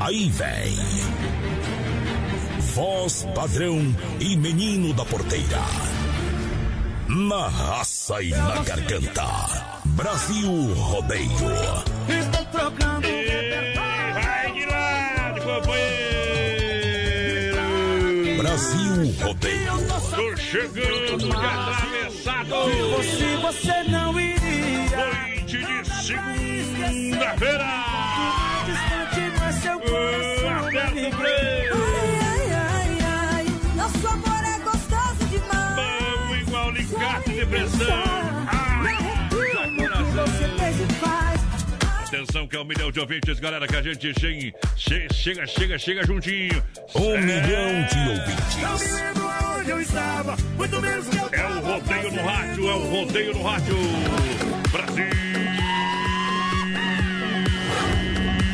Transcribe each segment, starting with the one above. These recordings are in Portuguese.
Aí vem. Voz padrão e menino da porteira. Na raça e na garganta. Brasil Rodeio. Estou trocando. Vai de lado, companheiro! Brasil Rodeio. Tô chegando de atravessado! Se você não iria. Noite de segunda-feira! Distante, mas seu coração Aperta o me freio! Ai, ai, ai, nosso amor é gostoso demais. Vamos igual alicate de pressão! E faz. Atenção que é um milhão de ouvintes, galera, que a gente chega, che- chega, chega, chega juntinho. Um É. milhão de Não ouvintes. me lembro onde eu estava, muito menos que eu É o rodeio no rádio, é o rodeio no rádio. Brasil!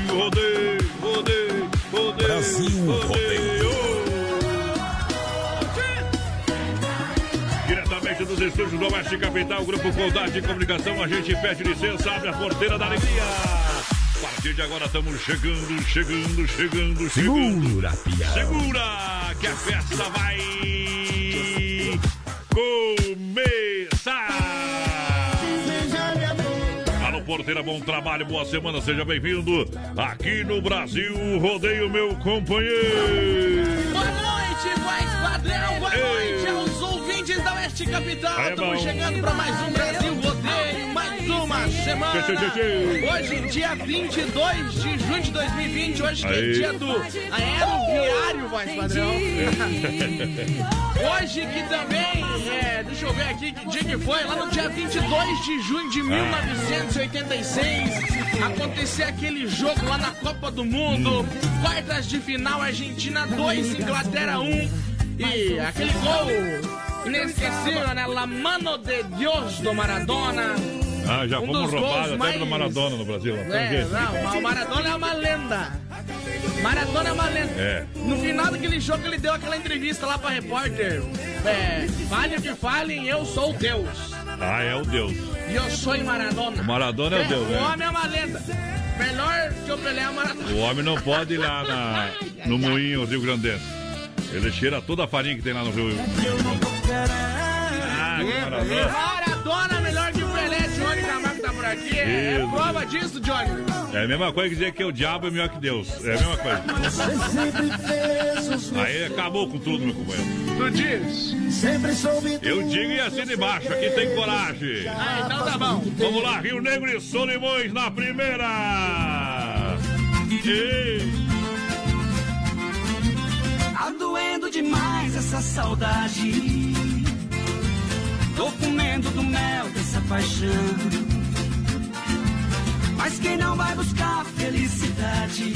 Rodeio, rodeio. Brasil Rodeio. Diretamente dos estúdios do Oeste Capital, Grupo Condade de Comunicação, a gente pede licença, abre a porteira da alegria. A partir de agora estamos chegando, chegando, chegando, chegando. Segura, piada. Segura que a festa vai começar. Porteira, bom trabalho, boa semana, seja bem-vindo aqui no Brasil Rodeio, meu companheiro. Boa noite, voz padrão. Boa Ei. noite aos ouvintes da Oeste Capital. É Estamos bom. chegando para mais um Brasil Rodeio, mais uma semana. Hoje, dia 22 de junho de 2020. Hoje que é dia do aeroviário, voz padrão. Hoje que também, é, deixa eu ver aqui que dia que foi, lá no dia 22 de junho de 1986, aconteceu aquele jogo lá na Copa do Mundo, quartas de final, Argentina 2, Inglaterra 1, e aquele gol inesquecível, né? La mano de Deus do Maradona. Ah, já Um fomos dos roubados até mais- pelo Maradona no Brasil. É, não, o Maradona é uma lenda. Maradona é uma lenda. É. No final daquele jogo, ele deu aquela entrevista lá pra repórter. É, fale o que falem, eu sou Deus. Ah, é o Deus. E eu sou Maradona. O Maradona é o Deus, O né? homem é uma lenda. Melhor que o Pelé é o Maradona. O homem não pode ir lá na, no moinho Rio Grandense. Ele cheira toda a farinha que tem lá no Rio. Ah, maravilha. Maradona por aqui. É, é prova disso, Johnny. É a mesma coisa que dizer que o diabo é melhor que Deus. É a mesma coisa. Aí acabou com tudo, meu companheiro. Tu diz. Eu digo e assim de baixo, aqui tem coragem. Ah, então tá bom. Vamos lá, Rio Negro e Solimões na primeira. E... Tá doendo demais essa saudade. Tô comendo do mel dessa paixão. Mas quem não vai buscar felicidade?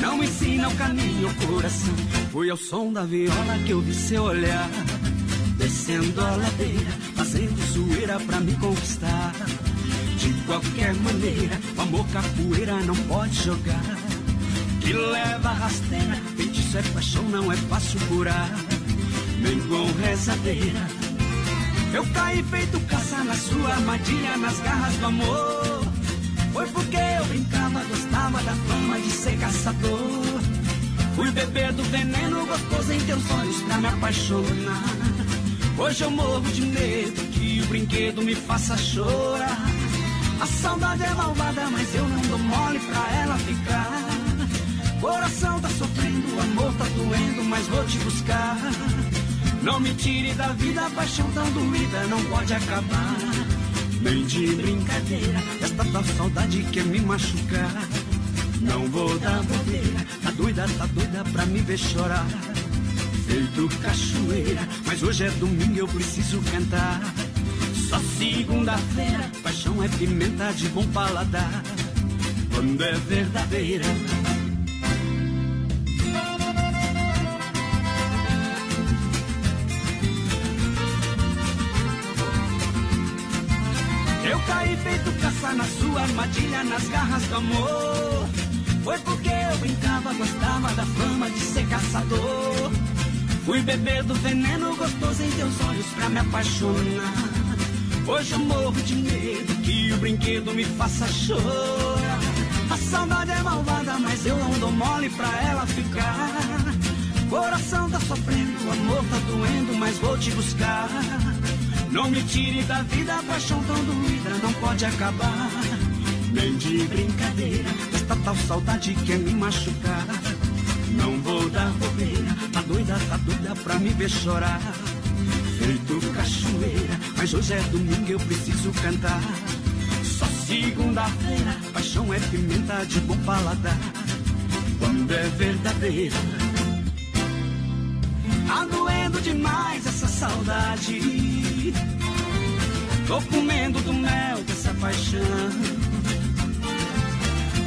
Não ensina o caminho, o coração. Foi ao som da viola que eu vi seu olhar. Descendo a ladeira, fazendo zoeira pra me conquistar. De qualquer maneira, o amor capoeira não pode jogar que leva rasteira. Feitiço é paixão, não é fácil curar. Nem com rezadeira. Eu caí feito caça na sua armadilha, nas garras do amor. Foi porque eu brincava, gostava da fama de ser caçador. Fui beber do veneno gostoso em teus olhos pra me apaixonar. Hoje eu morro de medo que o brinquedo me faça chorar. A saudade é malvada, mas eu não dou mole pra ela ficar. Coração tá sofrendo, amor tá doendo, mas vou te buscar. Não me tire da vida, a paixão tão doída não pode acabar. Nem de brincadeira, esta tal saudade quer me machucar. Não vou dar bobeira, tá doida, tá doida pra me ver chorar. Feito cachoeira, mas hoje é domingo eu preciso cantar. Só segunda-feira, paixão é pimenta de bom paladar. Quando é verdadeira. Caí feito caça na sua armadilha, nas garras do amor. Foi porque eu brincava, gostava da fama de ser caçador. Fui beber do veneno gostoso em teus olhos pra me apaixonar. Hoje eu morro de medo que o brinquedo me faça chorar. A saudade é malvada, mas eu não dou mole pra ela ficar. Coração tá sofrendo, amor tá doendo, mas vou te buscar. Não me tire da vida, a paixão tão doída não pode acabar. Nem de brincadeira, esta tal saudade quer me machucar. Não vou dar bobeira, tá doida, tá doida pra me ver chorar. Feito cachoeira, mas hoje é domingo eu preciso cantar. Só segunda-feira, paixão é pimenta de bom paladar. Quando é verdadeira, tá doendo demais essa saudade. Tô comendo do mel dessa paixão.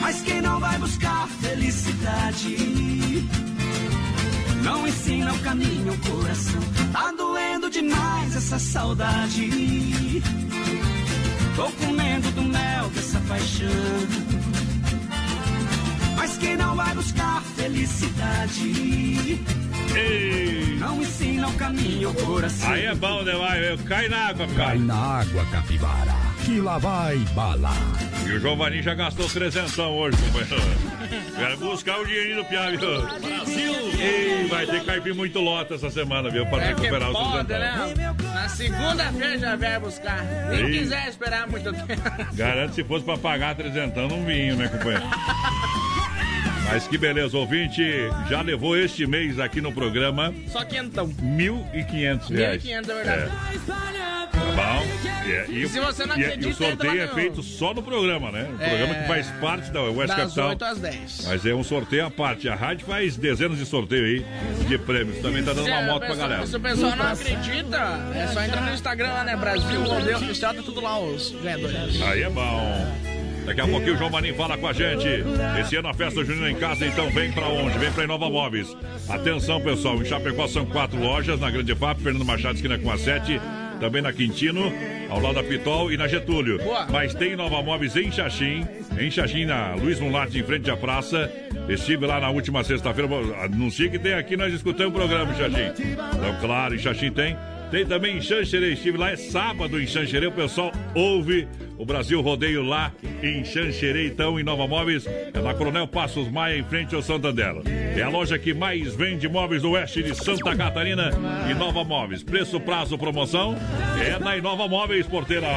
Mas quem não vai buscar felicidade não ensina o caminho ao coração. Tá doendo demais essa saudade. Tô comendo do mel dessa paixão. Mas quem não vai buscar felicidade Ei! não ensina o caminho ao coração. Aí é bom, né? Vai, cai na água, Cai cara. na água, capivara, que lá vai bala. E o Giovanni já gastou trezentão hoje, companheiro. Quero buscar o dinheirinho do Piá, viu? Brasil! Ei, vai ter caipim muito lota essa semana, viu? Pra É que recuperar os pode, trezentão. né? Na segunda-feira já vai buscar. Nem Ei. quiser esperar muito tempo. Garanto se fosse pra pagar trezentão, não vinha, né, companheiro? Mas que beleza, ouvinte, já levou este mês aqui no programa Só que então. 1.500 reais. 1.500, é verdade. Tá bom? E, é- e Se você não e é- acredita, e o sorteio é feito só no programa, né? O É. programa que faz parte da West Das Capital. 8 às 10. Mas é um sorteio à parte. A rádio faz dezenas de sorteios aí de prêmios. Também tá dando Se uma moto pra pessoa- galera. Se o pessoal não acredita, é só entrar no Instagram lá, né? Brasil Rodeio Oficial, tá tudo lá os ganhadores. Aí é bom. Daqui a pouquinho o João Marinho fala com a gente. Esse ano a festa junina em casa, então vem pra onde? Vem pra Inova Móveis. Atenção, pessoal. Em Chapecó são quatro lojas. Na Grande FAP, Fernando Machado, esquina com a 7. Também na Quintino, ao lado da Pitol e na Getúlio. Boa. Mas tem Nova Móveis em Xaxim. Em Xaxim, na Luiz Mularte, em frente à praça. Estive lá na última sexta-feira. Anunciei que tem aqui, nós escutamos o programa, Xaxim. Então, claro, em Xaxim tem. Tem também em Xanxerê. Estive lá, é sábado em Xanxerê. O pessoal ouve o Brasil Rodeio lá em Xanxerê, então, em Nova Móveis. É na Coronel Passos Maia, em frente ao Santander. É a loja que mais vende móveis do oeste de Santa Catarina. Inova Móveis. Preço, prazo, promoção é na Inova Móveis, porteira.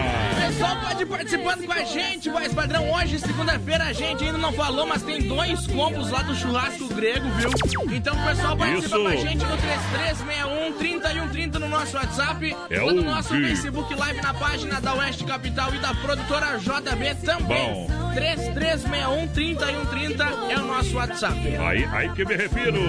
Pessoal, pode ir participando com a gente, voz padrão. Hoje, segunda-feira, a gente ainda não falou, mas tem dois combos lá do churrasco grego, viu? Então pessoal participa Isso. com a gente no 3361 3130 no nosso WhatsApp É ou no o nosso que? Facebook Live na página da Oeste Capital e da produtora JB também. Bom. 3361 3130 é o nosso WhatsApp. Aí, aí que me refiro.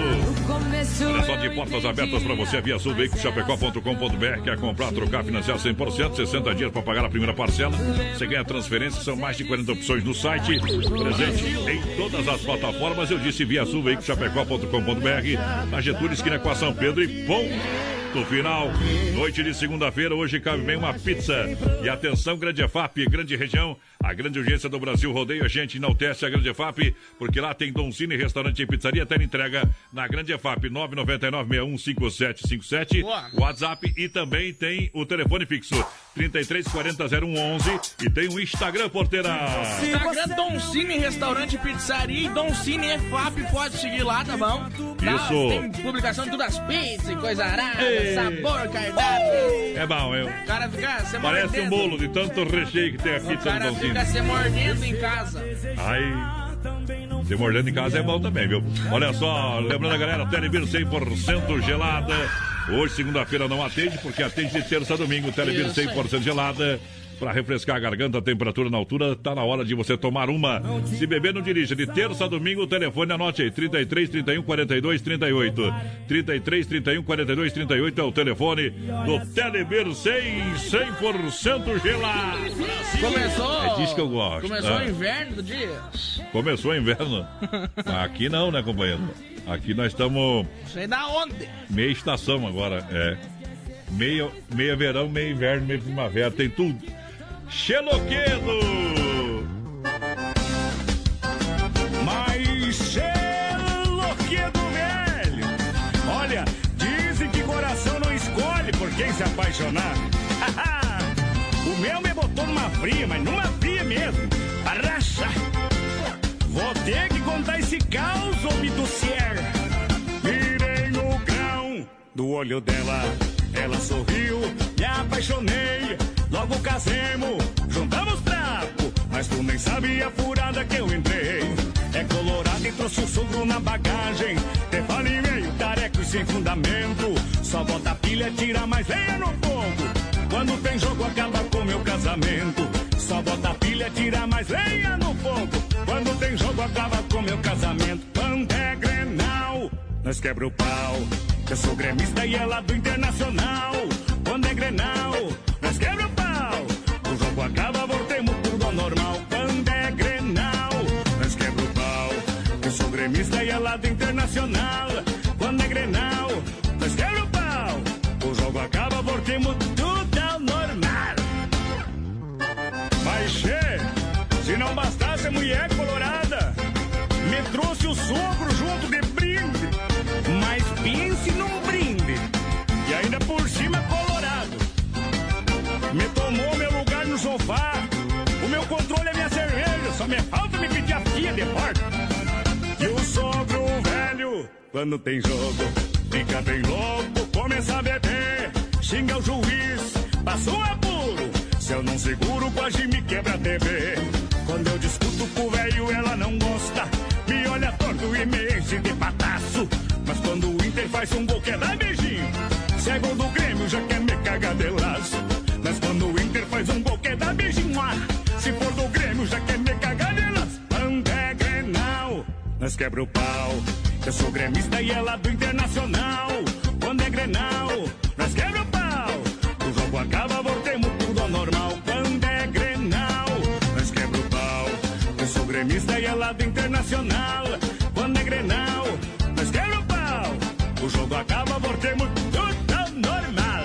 Olha só de portas abertas para você, via sul, veiculoschapecó.com.br. Quer comprar, trocar, financiar 100%, 60 dias para pagar a primeira parcela. Você ganha transferência, são mais de 40 opções no site. Presente em todas as plataformas. Eu disse via sul, veiculoschapecó.com.br. Na Getúlio, esquina com a São Pedro e ponto final. Noite de segunda-feira, hoje cabe bem uma pizza. E atenção, Grande EFAP, grande região. A grande urgência do Brasil rodeia a gente, enaltece a Grande EFAP, porque lá tem Dom Cine, restaurante e pizzaria, até entrega na Grande EFAP, 999-615757, Boa. WhatsApp e também tem o telefone fixo, 3340-0111 e tem o Instagram, porteira. Instagram Dom Cine Restaurante e Pizzaria e Dom Cine EFAP, pode seguir lá, tá bom? Lá Isso. Tem publicação de todas as pizzas e coisa arada, Ei. sabor, cardápio. É bom, eu. O cara fica se Parece um bolo de tanto recheio que tem a pizza do cara Dom Cine. Fica se mordendo em casa. Ai, Se mordendo em casa é bom também, viu? Olha só, lembrando a galera, Telebir 100% gelada. Hoje, segunda-feira, não atende, porque atende de terça a domingo. Telebir 100% gelada. Para refrescar a garganta, a temperatura na altura, tá na hora de você tomar uma. Se beber, não dirija. De terça a domingo, o telefone anote aí: 33 31 42 38. 33 31 42 38 é o telefone do Telebir 100, 100% gelado. Começou. É disso que eu gosto. Começou Ah. o inverno do dia. Começou o inverno. Aqui não, né, companheiro? Aqui nós estamos Sei da onde? meia estação agora, é. Meia, meia verão, meia inverno, meia primavera, tem tudo. Xeloquedo! Mas Xeloquedo velho. Olha, dizem que coração não escolhe por quem se apaixonar. O meu me botou numa fria, mas numa fria mesmo. Pra rachar Vou ter que contar esse caos, ô Bitucier Mirei no grão do olho dela. Ela sorriu, me apaixonei Logo casemos, juntamos trapo Mas tu nem sabia a furada que eu entrei. É colorado e trouxe o sogro na bagagem. Te falei meio tareco e sem fundamento. Só bota pilha, tira mais lenha no fogo. Quando tem jogo acaba com meu casamento. Só bota pilha, tira mais lenha no fogo. Quando tem jogo acaba com meu casamento. Quando é Grenal, nós quebra o pau. Eu sou gremista e ela do Internacional. Quando é Grenal, gremista e ela do Internacional Quando é Grenal, nós quebra o pau O jogo acaba, voltemos tudo ao normal mas, che, se não bastasse a mulher colorada, me trouxe o sogro junto de brinde. Mas pense num brinde. E ainda por cima colorado. Me tomou meu lugar no sofá. O meu controle é minha cerveja. Só me falta me pedir a tia de porta. Quando tem jogo, fica bem louco, começa a beber, xinga o juiz, passou apuro. Se eu não seguro, quase me quebra a TV. Quando eu discuto com o velho, ela não gosta, me olha torto e me enche de pataço. Mas quando o Inter faz um gol, quer dar beijinho. Cego do Grêmio, já quer me cagar de laço. Mas quando o Inter faz um gol, quer dar beijinho. Ah, se for do Grêmio, já quer me cagar de laço. Quando é Grenal, nós quebra o pau. Eu sou gremista e ela do Internacional. Quando é Grenal, nós quebra o pau. O jogo acaba, voltemos tudo ao normal. Quando é Grenal, nós quebra o pau. Eu sou gremista e ela do Internacional. Quando é Grenal, nós quebra o pau. O jogo acaba, voltemos tudo ao normal.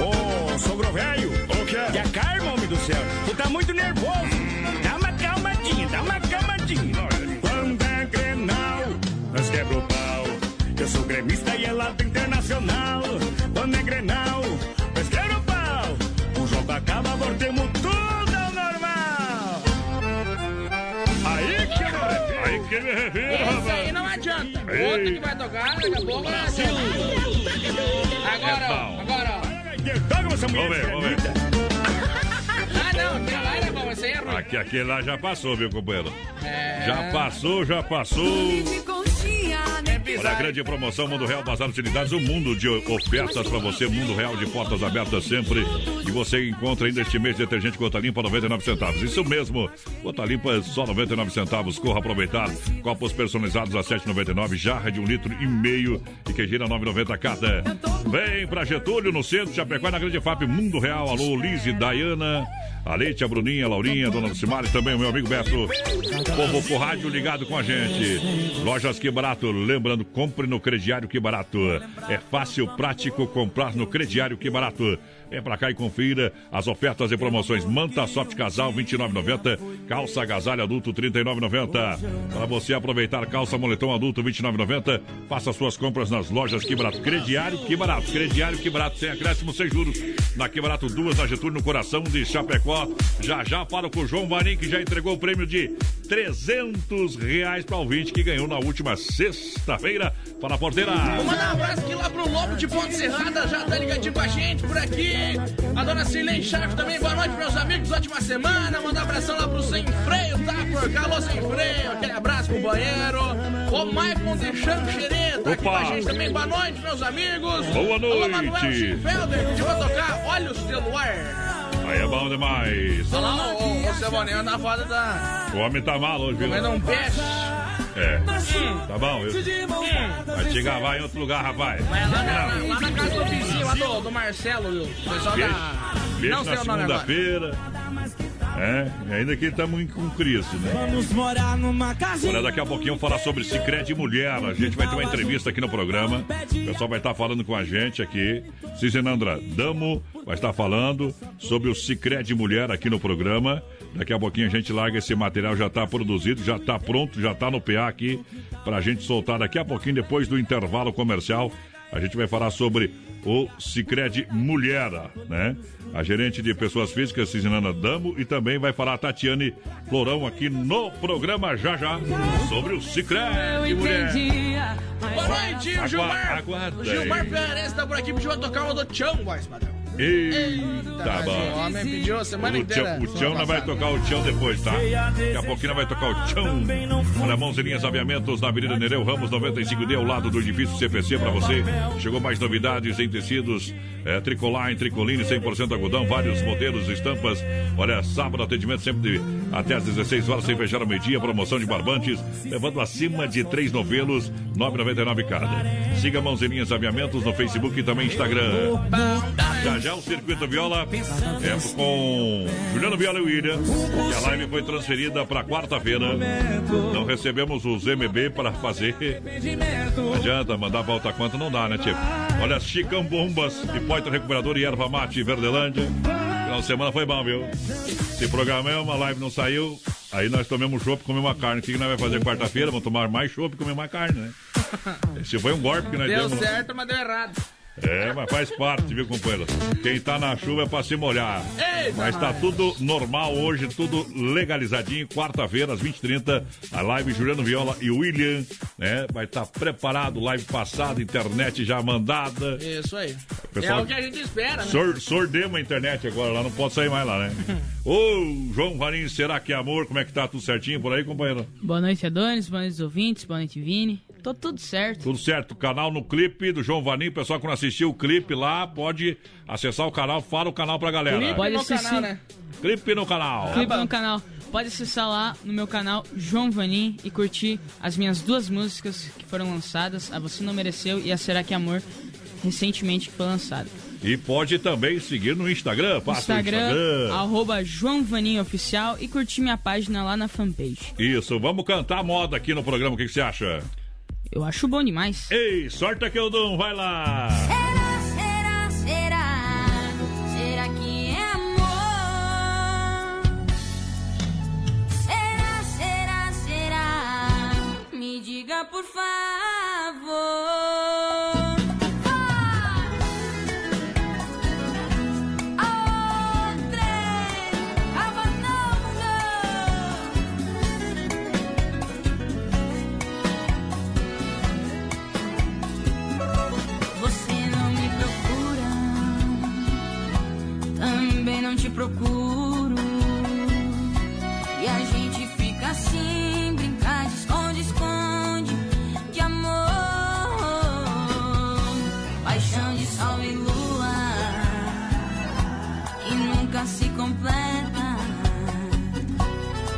Ô, sogro velho. O quê? E a calma, homem do céu. Tu tá muito nervoso. Gremista e ela do Internacional. Quando é Grenal, nós quebra o pau. O jogo acaba, voltemos tudo ao normal. Aí que eu me refiro. Aí que me refiro, Esse rapaz. aí não adianta. Outro que vai tocar, daqui a pouco não adianta. Agora, É agora, ó. Toca essa mulher Vamos ver, vamos ver. Ah, não, tem lá, né, bom? É ruim. Aqui, aquele lá já passou, viu, companheiro? É. Já passou, já passou. Olha a grande promoção Mundo Real Bazar Utilidades, um mundo de ofertas para você, Mundo Real de portas abertas sempre. E você encontra ainda este mês detergente Gota Limpa 99 centavos. Isso mesmo, Gota Limpa só 99 centavos. Corra aproveitar. Copos personalizados a 7,99, jarra de um litro e meio e que gira 9,90 cada. Vem pra Getúlio no centro, Chapecó na Grande FAP Mundo Real. Alô, Liz e Dayana. A Leite, a Bruninha, a Laurinha, a Dona Lucimara e também o meu amigo Beto. Povo por rádio ligado com a gente. Lojas Que Barato, lembrando, compre no crediário Que Barato. É fácil, prático comprar no crediário Que Barato. Vem pra cá e confira as ofertas e promoções. Manta Soft Casal 29,90. Calça agasalho adulto 39,90. Para você aproveitar calça moletom adulto 29,90. Faça suas compras nas lojas Que Barato. Crediário Que Barato. Crediário Que Barato. Sem acréscimo, sem juros. Na Que Barato, duas na Getúlio, no coração de Chapecó. Já já falo com o João Vanim, que já entregou o prêmio de 300 reais para o ouvinte que ganhou na última sexta-feira. Fala, porteira. Vou mandar um abraço aqui lá pro Lobo de Ponte Serrada, já tá ligadinho com a gente por aqui. A dona Silene Chaves também, boa noite, meus amigos, ótima semana. Mandar um abração lá pro Sem Freio, tá? Por alô, Sem Freio, aquele abraço companheiro. O Maicon de Xanxerê, tá aqui com a gente também, boa noite, meus amigos. Boa noite. Alô, Manuel pediu pra tocar Olhos pelo Ar. Aí é bom demais. Olha lá, o, o Cebolinha na foda da... O homem tá mal hoje, viu? Comendo um peixe. É. Tá bom, viu? Vai te gravar em outro lugar, rapaz. Lá, na, lá na casa do vizinho, lá do, do Marcelo? O pessoal Beijo, da... beijo Não na segunda-feira. É, e ainda que estamos com crise, né? Vamos morar numa casa. Olha, daqui a pouquinho falar sobre Cicred Mulher. A gente vai ter uma entrevista aqui no programa. O pessoal vai estar falando com a gente aqui. Cizinandra Damo vai estar falando sobre o Cicred Mulher aqui no programa. Daqui a pouquinho a gente larga esse material, já está produzido, já está pronto, já está no PA aqui para a gente soltar daqui a pouquinho, depois do intervalo comercial. A gente vai falar sobre o Cicred Mulher, né? A gerente de pessoas físicas, Cizinana Damo, e também vai falar a Tatiane Florão aqui no programa já já sobre o Cicred Mulher. Boa noite, Gilmar. aguarda o Gilmar. Pereira tá por aqui, pediu pra tocar uma do Chão, voz padrão. Eita, mas O bom. homem pediu a semana O inteira. O nós vai tocar o Tião depois, tá? Daqui a pouquinho vai tocar o Tião. Olha, Mãozinhas Aviamentos na Avenida Nereu Ramos 95D, ao lado do edifício CPC pra você. Chegou mais novidades em tecidos, é, tricoline, tricoline, 100% algodão, vários modelos, estampas. Olha, sábado atendimento sempre de, até às 16 horas, sem fechar ao meio-dia. Promoção de barbantes, levando acima de três novelos, 9,99 cada. Siga Mãozinhas Aviamentos no Facebook e também Instagram. Já já o Circuito Viola é com Juliano Viola e William. E a live foi transferida para quarta-feira. Não recebemos os MB para fazer. Não adianta mandar outra conta, não dá, né, Tio? Olha, Chicão Bombas, Hipóito Recuperador e Erva Mate Verdelândia. Final de semana foi bom, viu? Se programamos, uma live não saiu. Aí nós tomamos chopp e comemos uma carne. O que que nós vamos fazer quarta-feira? Vamos tomar mais chopp e comer mais carne, né? Esse foi um golpe que nós Deu demos. certo, mas deu errado. É, mas faz parte, viu, companheiro? Quem tá na chuva é pra se molhar. Eita, mas tá tudo normal hoje, tudo legalizadinho. Quarta-feira, às 20h30, a live Juliano Viola e William, né? Vai estar preparado, live passada, internet já mandada. Isso aí. Pessoal- É o que a gente espera, né? Sor, sordemos a internet agora lá, não pode sair mais lá, né? Ô, João Varinho, será que é amor? Como é que tá? Tudo certinho por aí, companheiro? Boa noite, Adonis. Boa noite, ouvintes. Boa noite, Vini. Tô tudo certo. Tudo certo, canal no clipe do João Vaninho. Pessoal que não assistiu o clipe lá, pode acessar o canal, fala o canal pra galera. Clipe Pode no assistir. canal, né? Clipe no canal. Clipe no canal. Pode acessar lá no meu canal João Vanim e curtir as minhas duas músicas que foram lançadas, A Você Não Mereceu e A Será Que Amor, recentemente que foi lançada. E pode também seguir no Instagram. Passa Instagram, o Instagram. arroba João Vanim Oficial e curtir minha página lá na fanpage. Isso, vamos cantar moda aqui no programa. O que, que você acha? Eu acho bom demais. Ei, sorte que eu dou, vai lá. Procuro. E a gente fica assim, brincar de esconde-esconde, de amor, paixão de sol e lua, que nunca se completa.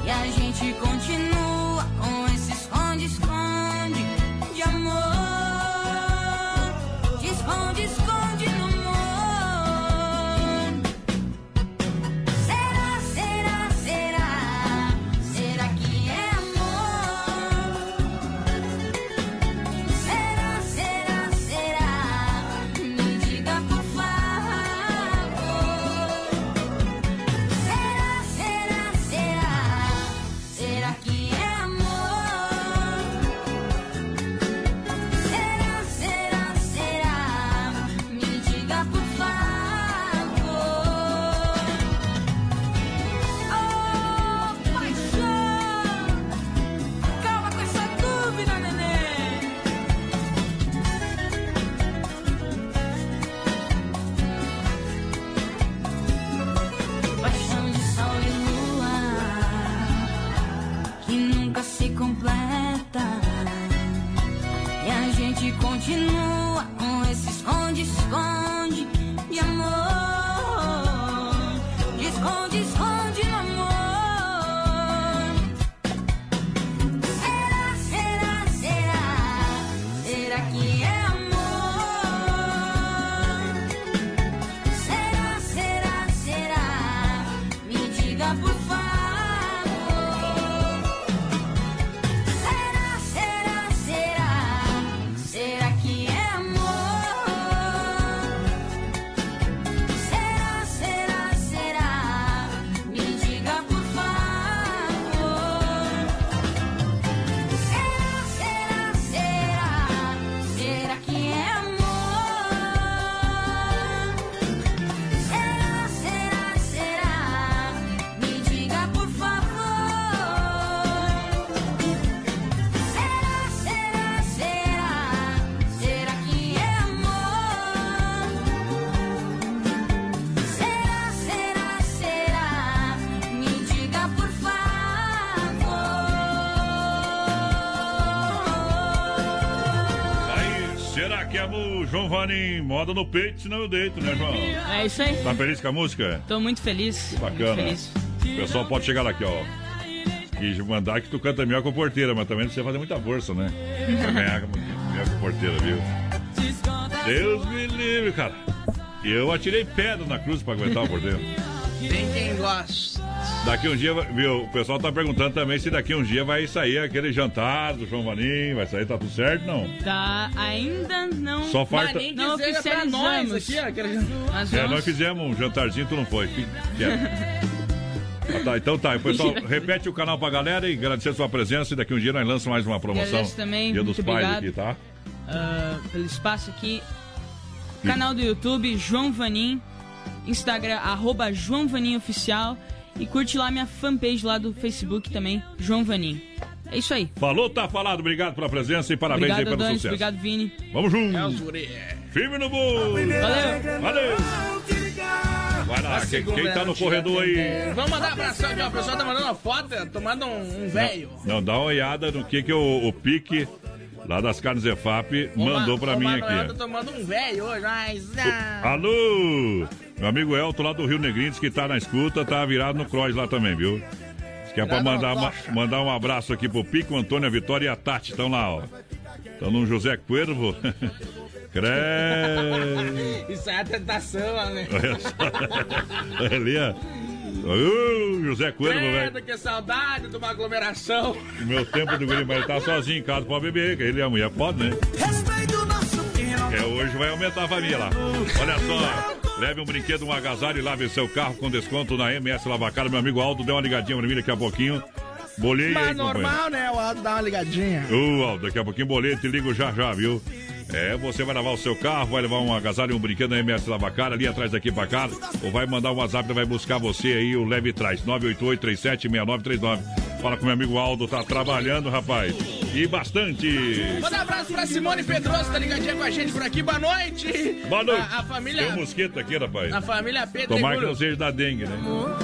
E a gente continua será que é o João Vanim? Moda no peito, senão eu deito, né, João? É isso aí. Tá feliz com a música? Tô muito feliz. Bacana. Muito feliz. O pessoal pode chegar lá aqui, ó. E mandar que tu canta melhor com a porteira, mas também não precisa fazer muita força, né? Pra ganhar melhor com a porteira, viu? Deus me livre, cara. Eu atirei pedra na cruz pra aguentar a porteira. Tem quem gosta. Daqui um dia, viu? O pessoal tá perguntando também se daqui um dia vai sair aquele jantar do João Vanim, vai sair, tá tudo certo, não? Tá, ainda não. Só falta- Mas nem Não pra nós oficializamos. aqui, aquele- Nós É, nós fizemos um jantarzinho, tu não foi. Quieto. Ah, tá, então tá, o pessoal repete o canal pra galera e agradecer a sua presença e daqui um dia nós lançamos mais uma promoção. Agradeço também, Dia dos muito pais obrigado. aqui, tá? ah, pelo espaço aqui. Canal do YouTube, João Vanim. Instagram, arroba João Vanim Oficial. E curte lá minha fanpage lá do Facebook também, João Vanim. É isso aí. Falou, tá falado. Obrigado pela presença e parabéns obrigado, aí pelo Dante. sucesso. Obrigado, Vini. Vamos juntos. É guri. Firme no gol. Valeu. Valeu. Vai lá, quem, quem tá no corredor aí? Vamos mandar abração aqui, ó. O pessoal tá mandando uma foto, tomando um, um velho. Não, dá uma olhada no que que o, o Pique, lá das carnes EFAP, mandou pra mim aqui. Tô tomando um velho hoje, mas. ah, Alô! Meu amigo Elton lá do Rio Negrinho, diz que tá na escuta, tá virado no Cross lá também, viu? Diz que é pra mandar, coxa. mandar um abraço aqui pro Pico, Antônio, a Vitória e a Tati. Estão lá, ó. Estão no José Cuervo. Crê. Isso é a tentação, né? Olha só. Ali, ó. Ô, José Cuervo, velho. Que saudade de uma aglomeração. O meu tempo do guri, mas ele tá sozinho em casa, pode beber, que ele e a mulher pode, né? É, hoje vai aumentar a família lá. Olha só, leve um brinquedo, um agasalho e lave seu carro com desconto na MS Lavacar. Meu amigo Aldo deu uma ligadinha pra mim daqui a pouquinho. Bolei aí, Mas companheiro. normal, né? O Aldo dá uma ligadinha. Ô, Aldo, daqui a pouquinho bolei, te ligo já já, viu? É, você vai lavar o seu carro, vai levar um agasalho e um brinquedo na MS Lavacar, ali atrás daqui pra cá, ou vai mandar um WhatsApp, vai buscar você aí, o Leve Traz, 988-376939. Fala com meu amigo Aldo, tá trabalhando, rapaz. E bastante. Manda um abraço pra Simone Pedroso, tá ligadinha com a gente por aqui. Boa noite. Boa noite. A, a família. Tem um mosquito aqui, rapaz. A família Pedro Tomara que não seja da dengue, né?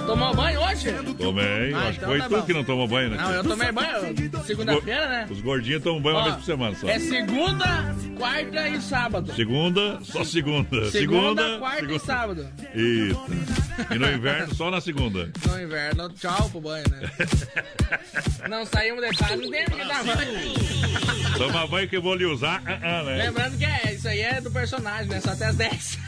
Tomou banho hoje? Tomei, Ah, acho que então foi tá tu bom. que não tomou banho, né? Não, eu tomei banho segunda-feira, né? Os gordinhos tomam banho uma Ó, vez por semana só. É segunda, quarta e sábado. Segunda, só segunda. Segunda, quarta e sábado. Eita. E no inverno, só na segunda. No inverno, tchau pro banho, né? Não saímos de casa, não tem que dar banho. Toma banho que eu vou lhe usar, ah, ah, né? Lembrando que é, isso aí é do personagem, né? Só até as 10.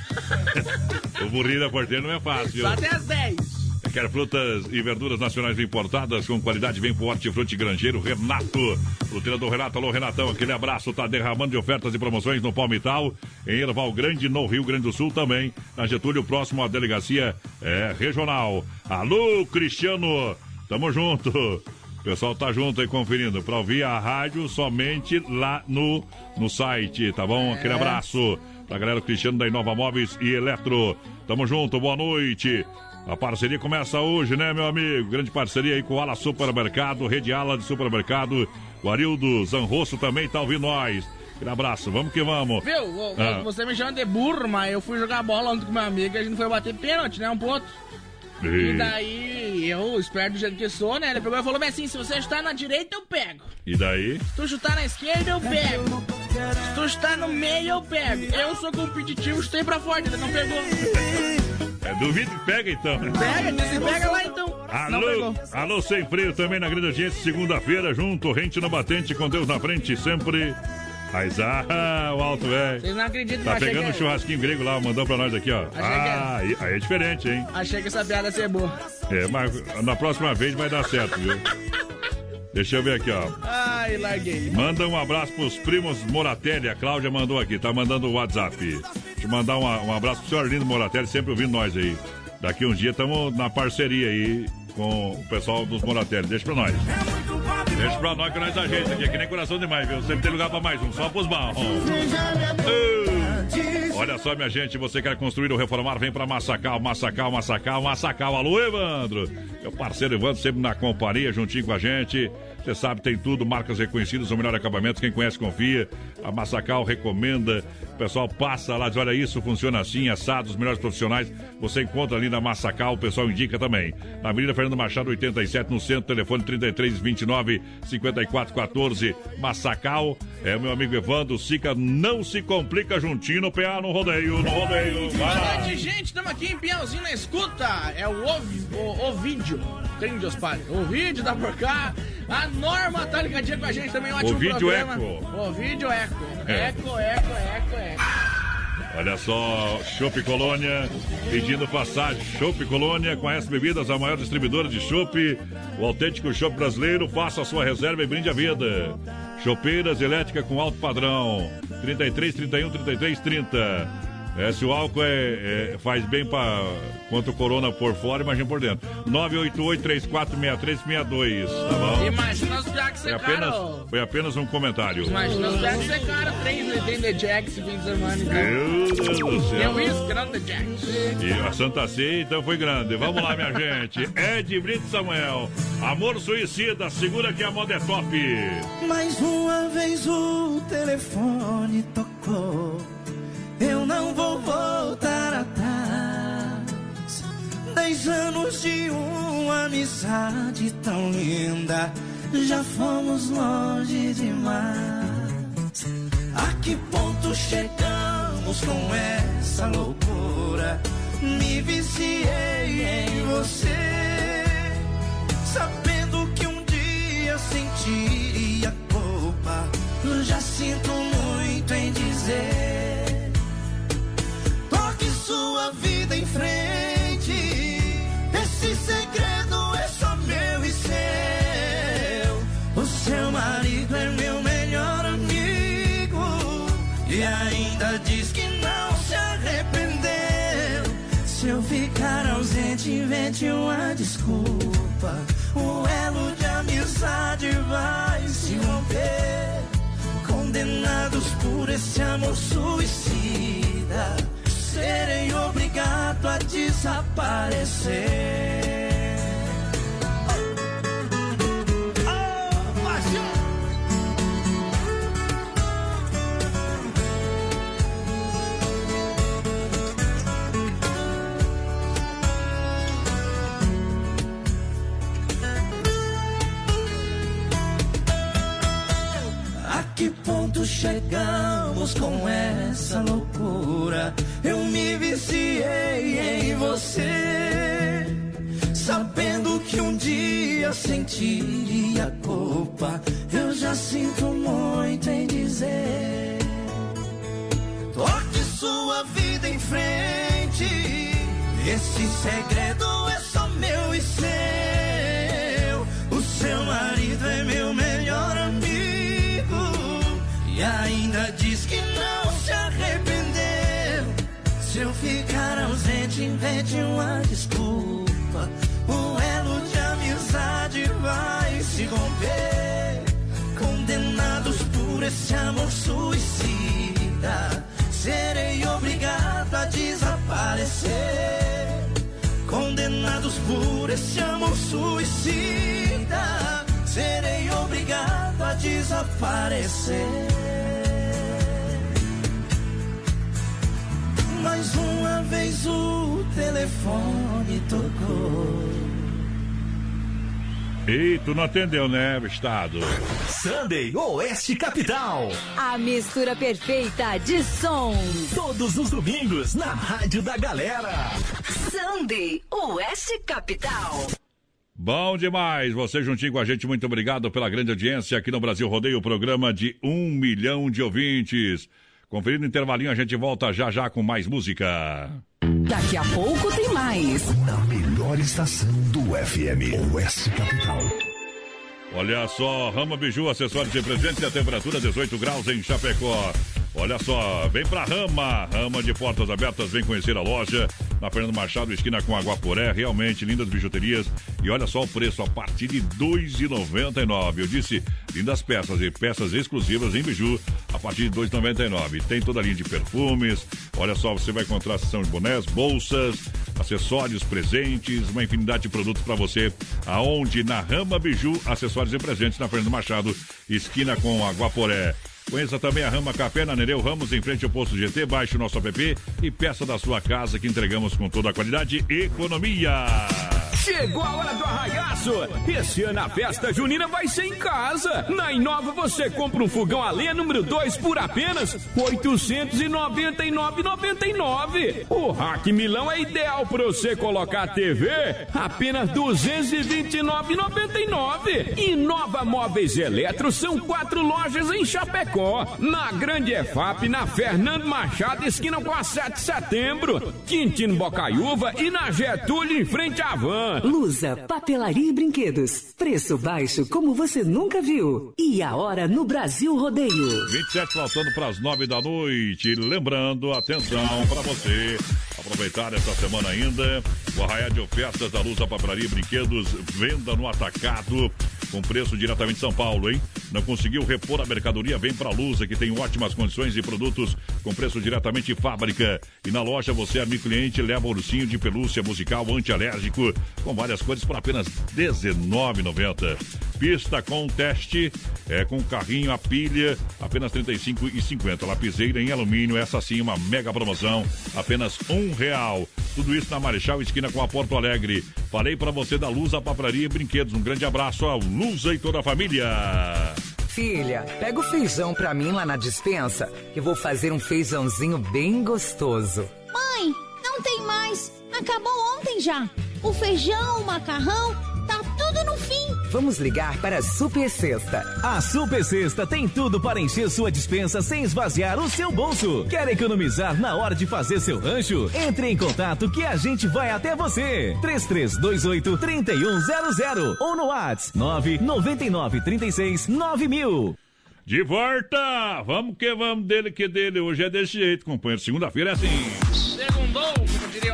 O burrinho da porteira não é fácil. Só até as 10. Quer frutas e verduras nacionais importadas com qualidade, vem pro Hortifruti Grangeiro Renato. Fruteira do Renato, alô Renatão, aquele abraço, tá derramando de ofertas e promoções no Palmital, em Erval Grande, no Rio Grande do Sul também, na Getúlio, próximo à delegacia é, regional. Alô, Cristiano, tamo junto. O pessoal tá junto aí conferindo, pra ouvir a rádio somente lá no, no site, tá bom? Aquele abraço pra galera Cristiano da Inova Móveis e Eletro. Tamo junto, boa noite. A parceria começa hoje, né, meu amigo? Grande parceria aí com o Ala Supermercado, Rede Ala de Supermercado. O Arildo Zanrosso também tá ouvindo nós. Aquele abraço, vamos que vamos. Viu? Ah. Você me chama de burro, mas eu fui jogar bola ontem com meu amigo e a gente foi bater pênalti, né? Um ponto. E daí, eu, esperto do jeito que sou, né? Ele pegou e falou bem assim: se você chutar na direita, eu pego. e daí? Se tu chutar na esquerda, eu pego. Se tu está no meio, eu pego. Eu sou competitivo, chutei pra fora, ele não pegou. É, duvido que pega então. né? Pega, disse, pega lá então. Alô, alô, sem freio também na grande audiência, segunda-feira, junto, rente no batente, com Deus na frente, sempre. Mas, ah, o alto velho. Vocês não acreditam Tá que pegando um achei que- churrasquinho grego lá, mandou pra nós aqui, ó. que Ah, aí, aí é diferente, hein? Achei que essa piada ia ser boa. É, mas na próxima vez vai dar certo, viu? Deixa eu ver aqui, ó. Ai, larguei. Manda um abraço pros primos Moratelli. A Cláudia mandou aqui, tá mandando o WhatsApp. Deixa eu mandar um, um abraço pro senhor Arlindo Moratelli, sempre ouvindo nós aí. Daqui uns dias estamos na parceria aí com o pessoal dos Moratelli. Deixa pra nós. Deixa pra nós que nós ajeita aqui, é que nem coração demais, viu? Sempre tem lugar pra mais um, só pros marrom. Olha só, minha gente, você quer construir ou reformar, vem pra Massacal, Massacal, Massacal, Massacal. Alô, Evandro! Meu parceiro Evandro, sempre na companhia, juntinho com a gente. Você sabe, tem tudo, marcas reconhecidas, o melhor acabamento. Quem conhece, confia. A Massacal recomenda. O pessoal passa lá, diz: olha, isso funciona assim, assado, os melhores profissionais. Você encontra ali na Massacal, o pessoal indica também. Na Avenida Fernando Machado, 87, no centro, telefone 3329 5414. Massacal, é o meu amigo Evandro. Sica, não se complica juntinho no PA, no rodeio, no rodeio. Vai Boa noite, gente. Estamos aqui em Piauzinho na escuta. É o, Ovi, o, o vídeo. Tem de Ospalho. O vídeo tá por cá. A Norma tá ligadinha com a gente também. Ótimo O vídeo programa. eco. O vídeo eco. Eco, eco, eco, eco. Olha só, Chopp Colônia pedindo passagem. Chopp Colônia, conhece bebidas, a maior distribuidora de chopp, o autêntico chopp brasileiro. Faça a sua reserva e brinde a vida. Chopeiras elétrica com alto padrão. 33, 31, 33, 30. É, se o álcool é, é- faz bem para quanto o corona por fora, imagina por dentro. 988-346362, tá bom? Imagina os Jacks Foi ser apenas, caro. foi apenas um comentário. Imagina os Jacks ser caro. Três litros de Jack esse fim de semana. Meu Deus do E é céu. uísque, não de Jack. E a Santa Ceia, então, foi grande. Vamos lá, minha gente. Ed Brito Samuel. Amor suicida, segura que a moda é top. Mais uma vez o telefone tocou. Eu não vou voltar atrás. Dez anos de uma amizade tão linda. Já fomos longe demais. A que ponto chegamos com essa loucura? Me viciei em você. Sabendo que um dia sentiria culpa, já sinto muito em dizer. Sua vida em frente. Esse segredo é só meu e seu. O seu marido é meu melhor amigo. E ainda diz que não se arrependeu. Se eu ficar ausente, invente uma desculpa. O elo de amizade vai se romper. Condenados por esse amor suicida, serei obrigado a desaparecer. Que ponto chegamos com essa loucura? Eu me viciei em você, sabendo que um dia sentiria culpa. Eu já sinto muito em dizer. Toque sua vida em frente. Esse segredo é só meu e seu. Ficar ausente, invente uma desculpa. O elo de amizade vai se romper. Condenados por esse amor suicida, serei obrigado a desaparecer. Condenados por esse amor suicida, serei obrigado a desaparecer. Mais uma vez o telefone tocou. Ei, tu não atendeu, né, Estado? Sunday Oeste Capital. A mistura perfeita de som. Todos os domingos na Rádio da Galera. Sunday Oeste Capital. Bom demais, você juntinho com a gente, muito obrigado pela grande audiência aqui no Brasil Rodeio, programa de um milhão de ouvintes. Conferindo o intervalinho, a gente volta já já com mais música. Daqui a pouco tem mais. Na melhor estação do FM, Oeste Capital. Olha só, Rama Biju, acessórios de presente, a temperatura 18 graus em Chapecó. Olha só, vem pra Rama, Rama de portas abertas, vem conhecer a loja na Fernando Machado, esquina com Aguaporé, realmente lindas bijuterias. E olha só o preço, a partir de R$ 2,99. Eu disse, lindas peças e peças exclusivas em biju, a partir de R$ 2,99. Tem toda a linha de perfumes, olha só, você vai encontrar a seção de bonés, bolsas, acessórios, presentes, uma infinidade de produtos para você. Aonde? Na Rama Biju, acessórios e presentes na Fernando Machado, esquina com Aguaporé. Conheça também a Rama Café na Nereu Ramos, em frente ao posto GT. Baixe o nosso app e peça da sua casa que entregamos com toda a qualidade e economia. Chegou a hora do arraiaço! Esse ano a festa junina vai ser em casa! Na Inova você compra um fogão a lenha número 2 por apenas R$ 899,99. O Rack Milão é ideal para você colocar a TV apenas R$ 229,99. Inova Móveis Eletro são quatro lojas em Chapecó. Na Grande EFAP, na Fernando Machado, esquina com a 7 de setembro. Quintino Bocaiúva e na Getúlio, em frente à Van. Lusa, papelaria e brinquedos. Preço baixo como você nunca viu. E a hora no Brasil Rodeio. 27 faltando para as 9 da noite. Lembrando, atenção para você aproveitar essa semana ainda. O arraial de ofertas da Lusa Papelaria e Brinquedos, venda no atacado, com preço diretamente de São Paulo, hein? Não conseguiu repor a mercadoria? Vem pra Lusa, que tem ótimas condições e produtos com preço diretamente de fábrica. E na loja você, amigo cliente, leva ursinho de pelúcia musical antialérgico com várias cores por apenas R$19,90. Pista com teste, é com carrinho a pilha, apenas R$ 35,50. Lapiseira em alumínio, essa sim, uma mega promoção, apenas um real. Tudo isso na Marechal Esquina com a Porto Alegre. Falei para você da Lusa Papraria e Brinquedos. Um grande abraço a Lusa e toda a família. Filha, pega o feijão pra mim lá na dispensa, que vou fazer um feijãozinho bem gostoso. Mãe, não tem mais. Acabou ontem já. O feijão, o macarrão, tá tudo no fim. Vamos ligar para a Super Sexta. A Super Sexta tem tudo para encher sua dispensa sem esvaziar o seu bolso. Quer economizar na hora de fazer seu rancho? Entre em contato que a gente vai até você. 3328 3100 ou no WhatsApp 999 36 9000. De volta! Vamos que vamos dele que dele. Hoje é desse jeito, companheiro. Segunda-feira é assim.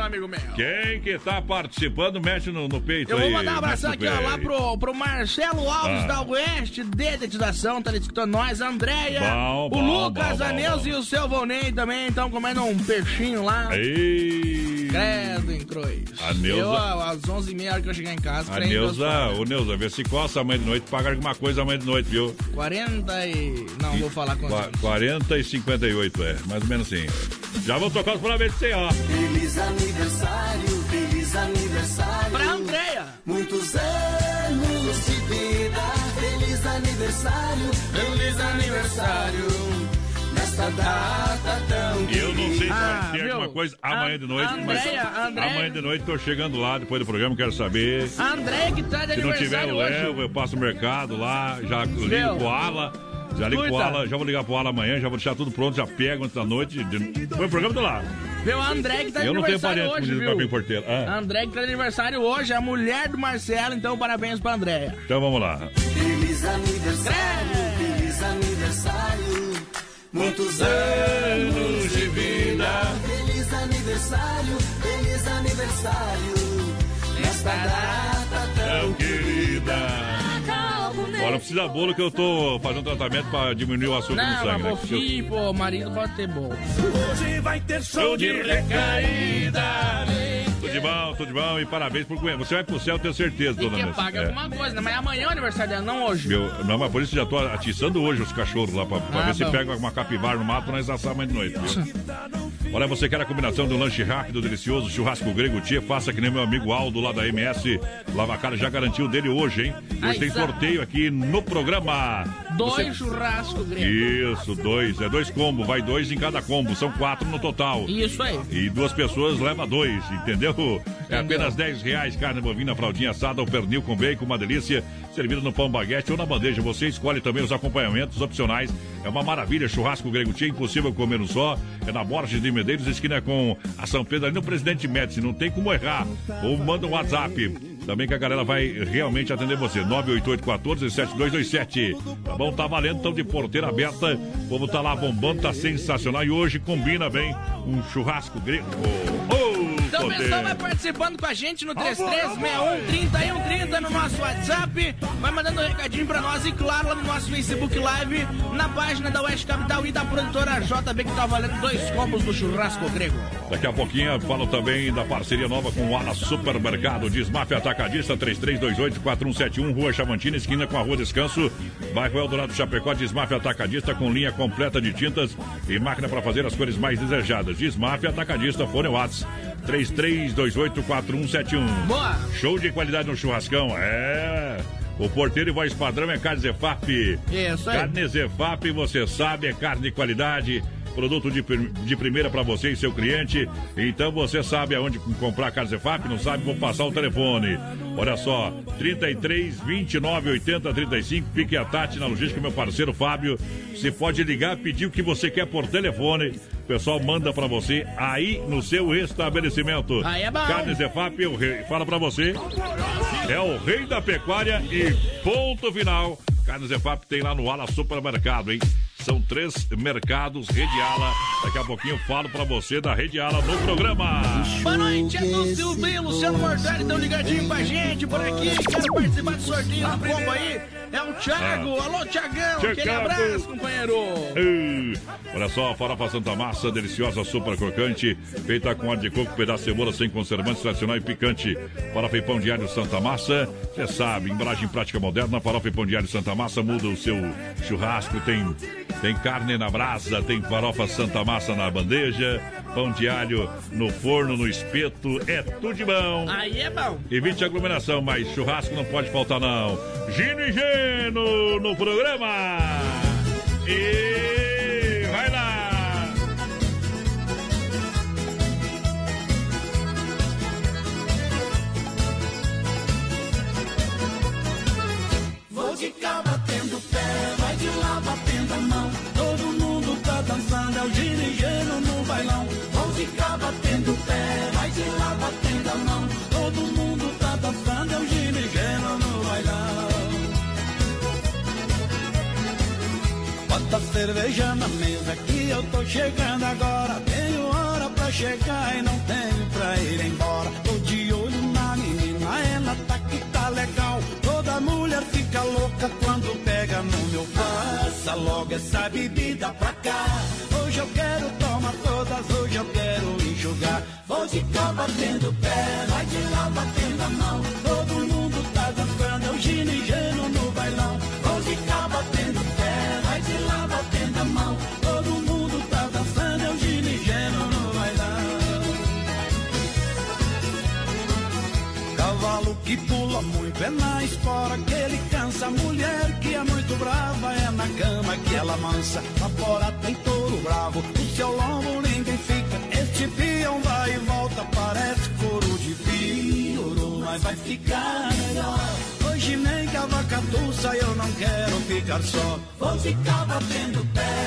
Amigo meu. Quem que tá participando, mexe no, no peito Eu aí. vou mandar um abração mexe aqui, ó, lá pro, pro Marcelo Alves Ah. da Oeste, dedetização, tá escutando nós, a Andréia, o bom, Lucas, bom, a bom, Neuza e o seu Volney também estão comendo um peixinho lá. Ei. Credo em cruz. A Neuza- Eu, às 11h30, hora que eu chegar em casa, A Neuza, ô Neuza, vê se coça amanhã de noite, paga alguma coisa amanhã de noite, viu? 40 e... Não, vou falar com Qua- 40 e 58, é, mais ou menos assim. Já vou tocar os parabéns de você, ó. Feliz aniversário, Muitos anos de vida. Feliz aniversário, feliz aniversário. Nesta data tão Eu não sei se Ah, vai ter alguma coisa amanhã de noite, A mas Andréia, Andréia- amanhã de noite tô chegando lá depois do programa, quero saber. A Andréia que tá de Se não tiver, eu hoje. levo, eu passo o mercado lá, já ligo pro Ala. Já ligo pro. Ala, já vou ligar pro Ala amanhã, já vou deixar tudo pronto, já pego antes da noite. de- Foi o programa do lá. Viu, a André que tá de Eu não tenho aniversário parente hoje, com viu? Porteiro. Ah, A André que tá de aniversário hoje, a mulher do Marcelo, então parabéns pra Andréia. então vamos lá. Feliz aniversário, feliz aniversário. Muitos anos de vida. Feliz aniversário, feliz aniversário. Nesta data tão querida. Olha, não precisa bolo que eu tô fazendo tratamento pra diminuir o açúcar no Não, sangue. mas né? fofinho, pô, marido pode ter bolo. Hoje vai ter Show de recaída. Tudo de bom, tudo de bom e parabéns por. Você vai pro céu, tenho certeza, E dona Nancy. paga É. alguma coisa, né? Mas amanhã é o aniversário dela, não hoje. Meu, não, mas por isso já tô atiçando hoje os cachorros lá pra, pra Ah, ver se bom. pega uma capivara no mato pra nós assar amanhã de noite, viu? Olha, você quer a combinação um lanche rápido, delicioso, churrasco grego tia, faça que nem meu amigo Aldo lá da MS Lavacar já garantiu dele hoje, hein? Hoje Ai, tem sorteio aqui no programa. Dois Você- churrascos grego. Isso, dois. É dois combos, vai dois em cada combo. São quatro no total. Isso aí. E duas pessoas leva dois, entendeu? É apenas 10 reais, carne bovina, fraldinha assada ou pernil com bacon, uma delícia, servida no pão baguete ou na bandeja. Você escolhe também os acompanhamentos opcionais. É uma maravilha, churrasco grego tia, impossível comer um só. É na Borges de Medeiros, esquina com a São Pedro, ali no Presidente Médici, não tem como errar. Ou manda um WhatsApp. Também que a galera vai realmente atender você. 988-14-7227. Tá bom? Tá valendo, então de porteira aberta. O povo tá lá bombando, tá sensacional. E hoje combina bem um churrasco grego. Oh, Então o poder. pessoal vai participando com a gente no 3361-3130 no nosso WhatsApp. Vai mandando um recadinho pra nós e, claro, lá no nosso Facebook Live, na página da Oeste Capital e da produtora JB, que tá valendo dois combos do churrasco grego. Daqui a pouquinho falo também da parceria nova com o Ala Supermercado. Desmaf Atacadista 3328-4171, Rua Chavantina, esquina com a Rua Descanso. Bairro Eldorado Chapecó, Desmaf Atacadista com linha completa de tintas e máquina para fazer as cores mais desejadas. Desmaf Atacadista, fone Whats 3328-4171. Boa! Show de qualidade no churrascão, é. O porteiro e voz padrão é Carne Zefap. Isso aí. Carne Zefap, você sabe, é carne de qualidade. Produto de, de primeira para você e seu cliente. Então você sabe aonde comprar Carne Zefap? Não sabe? Vou passar o telefone. Olha só, 33 29 80 35. Pique a Tati na logística, meu parceiro Fábio. Você pode ligar, pedir o que você quer por telefone. O pessoal manda para você aí no seu estabelecimento. Aí é bom. Carne Zefap, eu re- fala para você. É o rei da pecuária e ponto final. Carne Zefap tem lá no Ala Supermercado, hein? São três mercados, Rede Ala. Daqui a pouquinho eu falo pra você da Rede Ala no programa. Boa noite, Edson Silva e Luciano Mortari estão ligadinhos com a gente por aqui. Quero participar do sorteio do combo aí. É o Thiago. Ah. Alô, Thiagão. Aquele abraço, companheiro. Ei, Olha só, farofa Santa Massa, deliciosa, super crocante, feita com óleo de coco, pedaço de cebola sem conservantes, tradicional e picante. Farofa e pão diário Santa Massa, você sabe, embalagem prática moderna, farofa e pão diário Santa Massa, muda o seu churrasco, tem, tem carne na brasa, tem farofa Santa Massa na bandeja, pão diário no forno, no espeto, é tudo de bom. Aí é bom. Evite aglomeração, mas churrasco não pode faltar não. Gino e Geno no programa. E vai lá. Vou de cá batendo pé, vai de lá batendo a mão. Todo mundo tá dançando, é o girigeno no bailão. De cá batendo pé, vai de lá batendo a mão. Todo mundo tá dançando, é o girigeno no bailão. Bota cerveja na mesa que eu tô chegando agora. Tenho hora pra chegar e não tenho pra ir embora. Tô de olho na menina, ela tá que tá legal. Toda mulher fica louca quando logo essa bebida pra cá. Hoje eu quero tomar todas, hoje eu quero enxugar. Vou de cá batendo pé, vai de lá batendo a mão. Que pula muito é na espora que ele cansa. Mulher que é muito brava é na cama que ela mansa. Lá fora tem touro bravo, o seu lombo ninguém fica. Este peão vai e volta, parece couro de pioro, mas vai ficar melhor. Hoje nem que a vaca tussa eu não quero ficar só. Vou ficar batendo pé,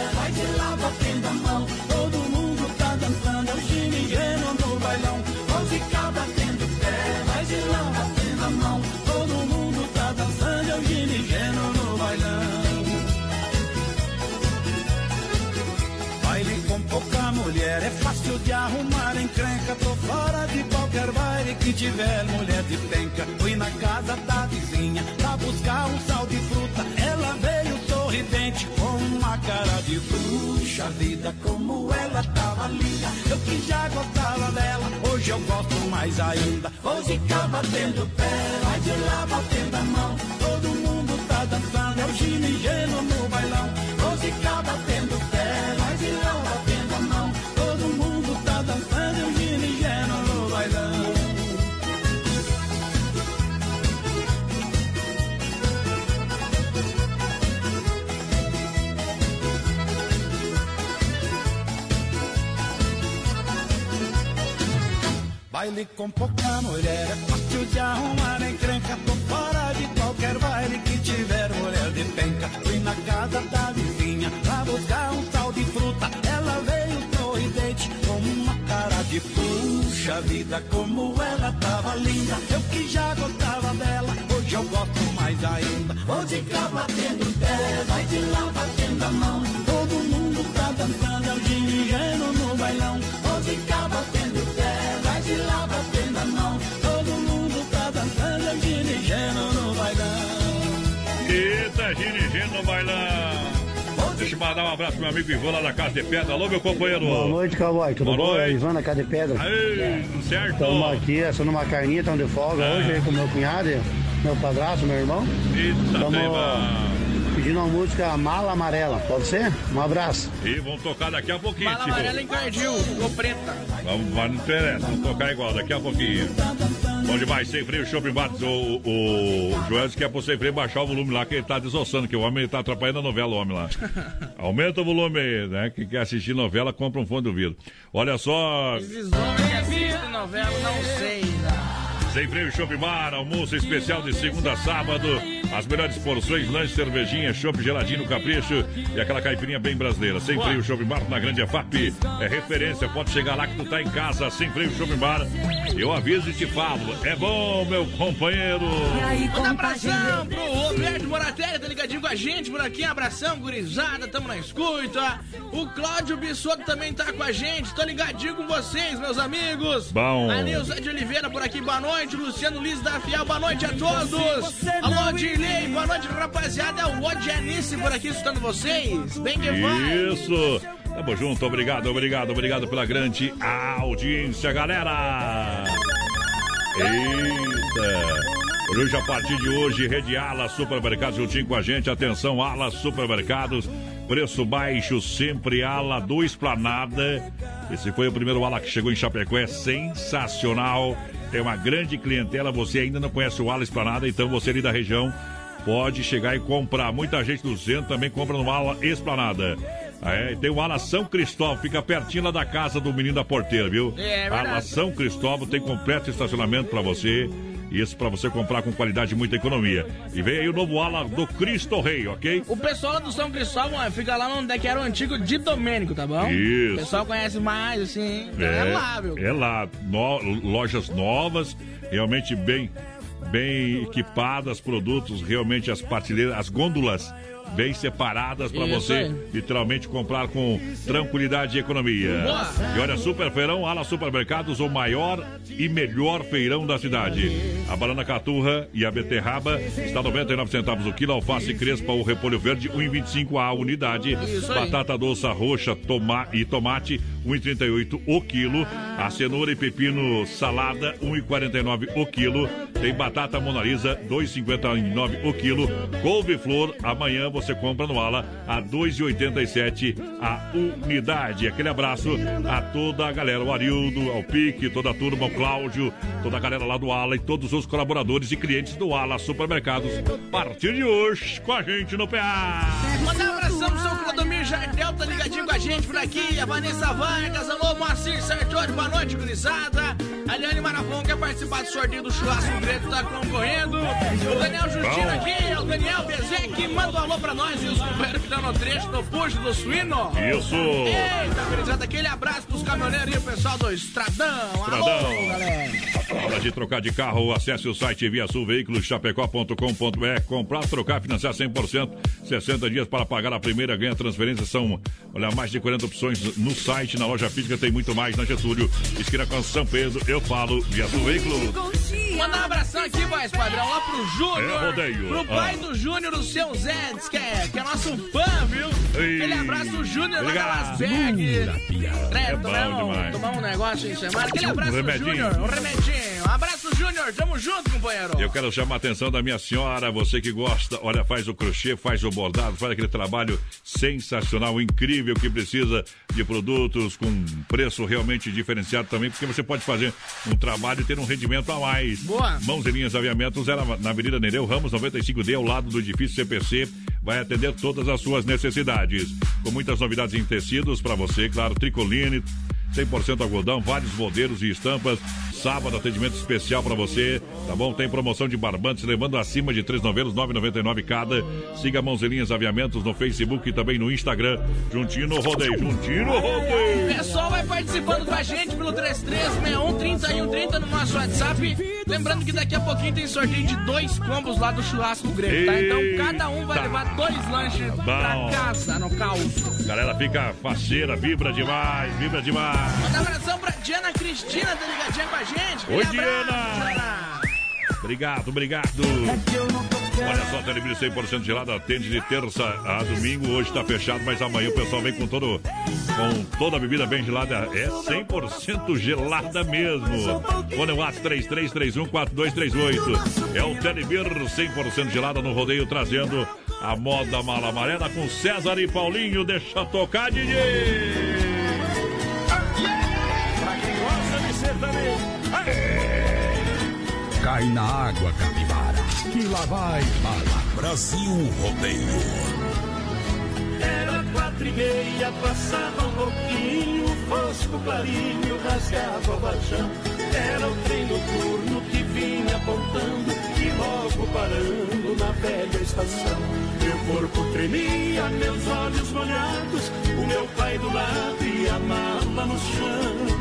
tiver mulher de penca. Fui na casa da vizinha pra buscar um sal de fruta. Ela veio sorridente com uma cara de bruxa. Vida como ela tava linda. Eu que já gostava dela, hoje eu gosto mais ainda. Vou ficar batendo pé, vai de lá batendo a mão. Todo mundo tá dançando, é o ginigeno no bailão. Vou ficar batendo pé, vai de lá batendo a mão. Todo mundo baile com pouca mulher. É fácil de arrumar encrenca. Tô fora de qualquer baile que tiver mulher de penca. Fui na casa da vizinha pra buscar um tal de fruta. Ela veio sorridente com uma cara de puxa vida. Como ela tava linda. Eu que já gostava dela. Hoje eu gosto mais ainda. Vou de cá batendo pé, vai de lá batendo a mão. Todo mundo tá dançando, é o ginigeno no bailão. Ginigino no bailão. Deixa eu mandar um abraço pro meu amigo Ivan lá da Casa de Pedra. Alô, meu companheiro. Boa noite, Cowboy. Tudo Boa bom? noite. É Ivan da Casa de Pedra. Aí, tudo certo? Estamos aqui, assando uma carninha, estamos de folga Ah. hoje aí com meu cunhado, e meu padrasto, meu irmão. Eita, Estamos pedindo uma música Mala Amarela. Pode ser? Um abraço. E vamos tocar daqui a pouquinho, Mala tipo. amarela encardiu, ficou preta. Vamos, não interessa, vamos tocar igual daqui a pouquinho. Bom demais, sem freio, shopping Bates. O, o Joel quer pro sem freio baixar o volume lá, que ele tá desossando, que o homem ele tá atrapalhando a novela, o homem lá. Aumenta o volume aí, né? Quem quer assistir novela, compra um fone do ouvido. Olha só, Esses homens que assistem novela, não sei. sem freio, shopping bar, almoço especial de segunda a sábado. As melhores porções, lanche, cervejinha, chopp geladinho no capricho e aquela caipirinha bem brasileira. Sem freio, shopping bar na Grande EFAP. É referência, pode chegar lá que tu tá em casa. Sem freio, shopping bar. Eu aviso e te falo. É bom, meu companheiro. Manda abração pro Roberto Moratelli, tá ligadinho com a gente por aqui. Abração, gurizada, tamo na escuta. O Cláudio Bissoto também tá com a gente. Tô ligadinho com vocês, meus amigos. Bom. A Nilza de Oliveira por aqui, boa noite. Luciano Liz da Fiel, boa noite a todos. Alô, Boa noite, rapaziada. O Odianice por aqui escutando vocês. Bem que. Isso. Tamo junto, obrigado, obrigado, obrigado pela grande audiência, galera. Eita. Hoje, a partir de hoje, Rede Ala Supermercados juntinho com a gente. Atenção, Ala Supermercados. Preço baixo, sempre Ala do Esplanada. Esse foi o primeiro Ala que chegou em Chapecó. É sensacional. Tem uma grande clientela. Você ainda não conhece o Ala Esplanada, então você ali da região pode chegar e comprar. Muita gente do centro também compra no Ala Esplanada. É, tem o Ala São Cristóvão, fica pertinho lá da casa do menino da porteira, viu? É, é. Ala São Cristóvão tem completo estacionamento para você. Isso para você comprar com qualidade e muita economia. E vem aí o novo ala do Cristo Rei, ok? O pessoal do São Cristóvão ó, fica lá onde é que era o antigo de Domênico, tá bom? Isso. O pessoal conhece mais, assim. É, lá, viu? É lá. No- lojas novas, realmente bem, bem equipadas, produtos, realmente as partilheiras, as gôndolas bem separadas para você aí. literalmente comprar com tranquilidade e economia. Boa. E olha, Super Feirão, Ala Supermercados, o maior e melhor feirão da cidade. A banana caturra e a beterraba está 99 centavos o quilo, alface crespa ou repolho verde 1,25 a unidade. Isso aí. Batata doce roxa toma e tomate 1,38 o quilo. A cenoura e pepino salada 1,49 o quilo. Tem batata monalisa 2,59 o quilo. Couve-flor amanhã você compra no Ala a 2,87 a unidade. Aquele abraço a toda a galera, o Arildo, ao Pique, toda a turma, o Cláudio, toda a galera lá do Ala e todos os colaboradores e clientes do Ala Supermercados. A partir de hoje, com a gente no PA. Mandar um abração pro seu Clodomir Jardel, tá ligadinho com a gente por aqui. A Vanessa Vargas, alô, Moacir Sartori, boa noite, gurizada. A Liane Marafon quer participar do sorteio do churrasco preto, tá concorrendo. O Daniel Justino aqui, é o Daniel Bezek, manda um alô pra nós e os companheiros que estão no trecho do puxo do suíno. Isso. Eita, gurizada, aquele abraço pros caminhoneiros e o pessoal do Estradão. Alô, Estradão. galera. Hora de trocar de carro, acesse o site Via chapecó.com.br. Comprar, trocar, financiar 100%, 60 dias para pagar a primeira, ganha transferência. São, olha, mais de 40 opções no site, na loja física tem muito mais na Getúlio. Esquina com São Pedro, eu falo Via Veículos. Mandar um abração aqui, voz padrão, lá pro Júnior. É, rodeio. Pro pai Ah. do Júnior, o seu Zé, diz que é, que é nosso fã, viu? Aquele abraço Júnior lá da. Las Vegas. É É, bom tomamos, demais. tomamos um negócio em semana. Aquele abraço Um do remedinho. Um. Abraço, Júnior, tamo junto, companheiro. Eu quero chamar a atenção da minha senhora, você que gosta, olha, faz o crochê, faz o bordado, faz aquele trabalho sensacional, incrível, que precisa de produtos com preço realmente diferenciado também, porque você pode fazer um trabalho e ter um rendimento a mais. Boa. Mãos e linhas aviamentos, era na Avenida Nereu Ramos 95D, ao lado do edifício CPC, vai atender todas as suas necessidades. Com muitas novidades em tecidos para você, claro, tricoline, 100% algodão, vários modelos e estampas. Sábado, atendimento especial para você, tá bom? Tem promoção de barbantes, levando acima de três novelos, 9,99 cada. Siga Mãozelinhas Aviamentos no Facebook e também no Instagram. Juntinho no rodeio, juntinho no rodeio. O pessoal vai participando com a gente pelo 336130 no nosso WhatsApp. Lembrando que daqui a pouquinho tem sorteio de dois combos lá do churrasco grego, tá? Então cada um vai levar dois lanches Bom. pra casa, no caos. Galera fica faceira, vibra demais, vibra demais. Manda um abração pra Diana Cristina, tá ligadinha com a gente. Oi, Diana. Obrigado, obrigado. Olha só, Telebrilho 100% gelado, atende de terça a domingo. Hoje tá fechado, mas amanhã o pessoal vem com todo com toda a bebida bem gelada. É 100% gelada mesmo. Fone WhatsApp 33314238. É o Telebir 100% gelada no rodeio, trazendo a moda mala amarela com César e Paulinho. Deixa tocar, DJ. Cai na água, capivara. Que lá vai bala. Brasil Rodeio. Era quatro e meia, passava um pouquinho, fosco clarinho, rasgava o vajão. Era o trem noturno que vinha apontando e logo parando na velha estação. Meu corpo tremia, meus olhos molhados, o meu pai do lado e a mala no chão.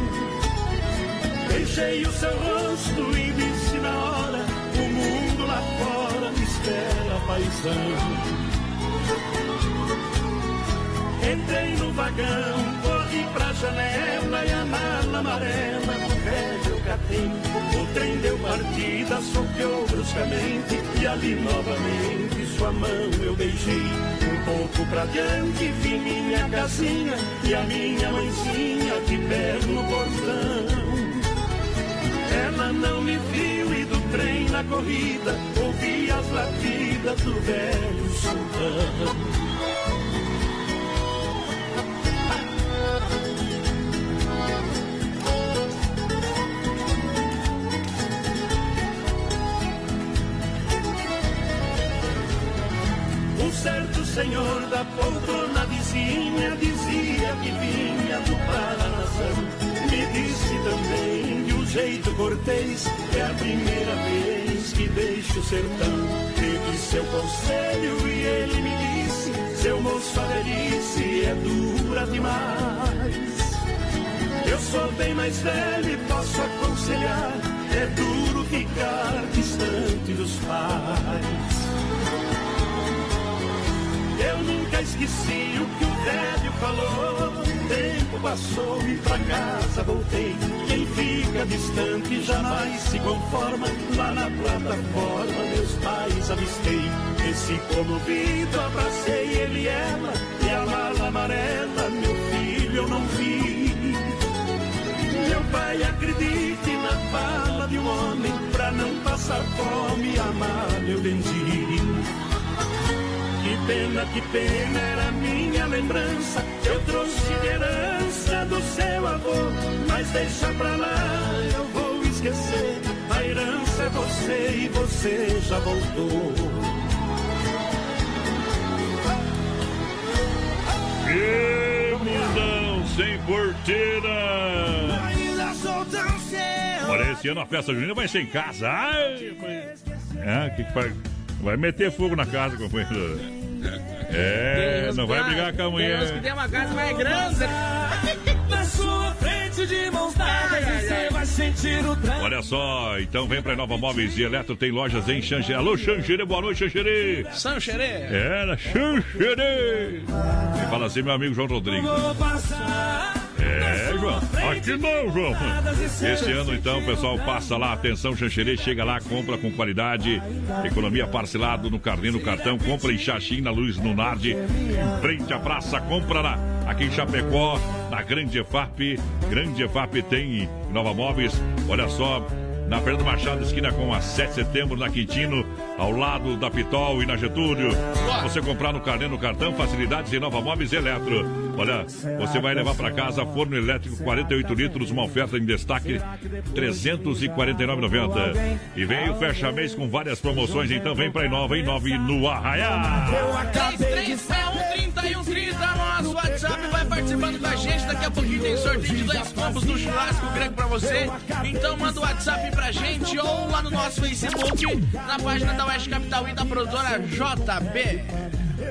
Beijei o seu rosto e disse na hora: O mundo lá fora me espera, paisão. Entrei no vagão, corri pra janela e a mala amarela do velho catei. O trem deu partida, soqueou bruscamente e ali novamente sua mão eu beijei. Um pouco pra diante vi minha casinha e a minha mãezinha de pé no portão. Ela não me viu e do trem na corrida ouvi as latidas do velho sultão. Certo senhor da poltrona vizinha dizia que vinha do Paranazão. Me disse também jeito cortês é a primeira vez que deixo o sertão. Teve seu conselho e ele me disse: Seu moço, a velhice é dura demais. Eu sou bem mais velho e posso aconselhar. É duro ficar distante dos pais. Eu nunca esqueci o que o velho falou. Tempo passou e pra casa voltei. Quem fica distante jamais se conforma. Lá na plataforma meus pais avistei. Desci comovido, abracei ele e ela. E a mala amarela, meu filho, eu não vi. Meu pai acredite na fala de um homem. Pra não passar fome amar, eu vendi. Pena, que pena era minha lembrança. Eu trouxe de herança do seu avô. Mas deixa pra lá, eu vou esquecer. A herança é você e você já voltou. E mundão sem porteira. Olha, esse ano a festa junina vai ser em casa. Ai, É, que que vai... Vai meter fogo na casa, companheiro. É, não vai brigar com a mulher. tem uma casa mais grande. Na sua frente de mãos dadas, você vai sentir o trânsito. Olha só, então vem pra Nova Móveis e Eletro, tem lojas em Xanxerê. Alô, Xanxerê, boa noite, Xanxerê. São Xerê. Era Xanxerê. E fala assim, meu amigo João Rodrigues. Vou passar. É, João. Aqui não, João. Esse ano, então, pessoal passa lá, atenção, Xanxerê, chega lá, compra com qualidade, economia parcelado no carnê, no cartão, compra em Xaxim, na Luz, no Narde, em frente à praça, compra lá, aqui em Chapecó, na Grande EFAP. Grande EFAP tem Nova Móveis, olha só, na Fernando Machado, esquina com a 7 de setembro, na Quintino, ao lado da Pitol e na Getúlio. Você comprar no carnê, no cartão, facilidades em Nova Móveis Eletro. Olha, você vai levar para casa forno elétrico 48 litros, uma oferta em destaque 349,90. E vem o fecha mês com várias promoções, então vem para Inova, Inova no Arraiá. 3361 30 nosso WhatsApp vai participando com a gente. Daqui a pouquinho tem sorteio de dois combos do churrasco grego pra você. Então manda o WhatsApp pra gente ou lá no nosso Facebook, na página da Oeste Capital e da produtora JB.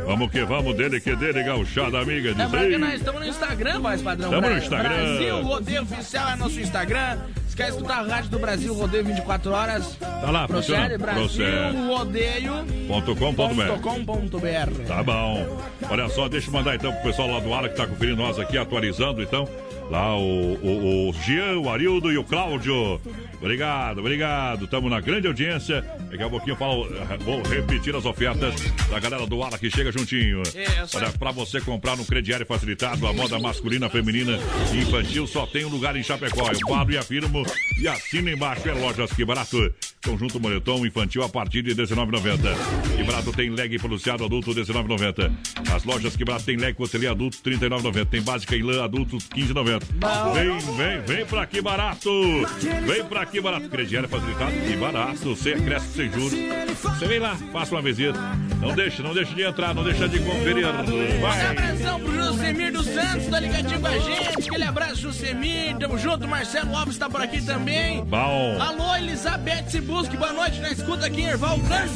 Vamos que vamos, dele que dele, gauchada amiga. Diz Lembrando que nós estamos no Instagram, voz padrão. Tamo no Bra- Instagram. Brasil Rodeio Oficial é nosso Instagram. Se quer escutar a rádio do Brasil Rodeio 24 horas, Tá lá, procede, funciona? Brasil Procede. Rodeio. .com.br. .com.br. Tá bom. Olha só, deixa eu mandar então pro pessoal lá do ar que tá conferindo nós aqui, atualizando então. Lá o, o, o Jean, o Arildo e o Cláudio. Obrigado, obrigado. Estamos na grande audiência. Daqui a pouquinho eu falo, vou repetir as ofertas da galera do Ala que chega juntinho. Isso. Olha, pra você comprar no crediário facilitado, a moda masculina, feminina e infantil só tem um lugar em Chapecó. Eu falo e afirmo e assino embaixo. É lojas que barato. Conjunto moletom infantil a partir de R$19,90. Que barato tem leg pronunciado adulto R$19,90. As lojas que barato tem leg costelinha adulto R$39,90. Tem básica em lã adulto R$15,90. Vem, vem, vem pra aqui barato. Vem pra aqui barato. Crediário facilitado e barato. Sem acréscimo, sem juros. Você vem lá, faça uma visita. Não deixa, não deixa de entrar, não deixa de conferir. Um Vai. abração pro Jusemir dos Santos, tá ligadinho com a gente. Aquele abraço, Jusemir. Tamo junto. Marcelo Alves tá por aqui também. Bom. Alô, Elizabeth Sibusque. Boa noite. Na escuta aqui Erval Grande.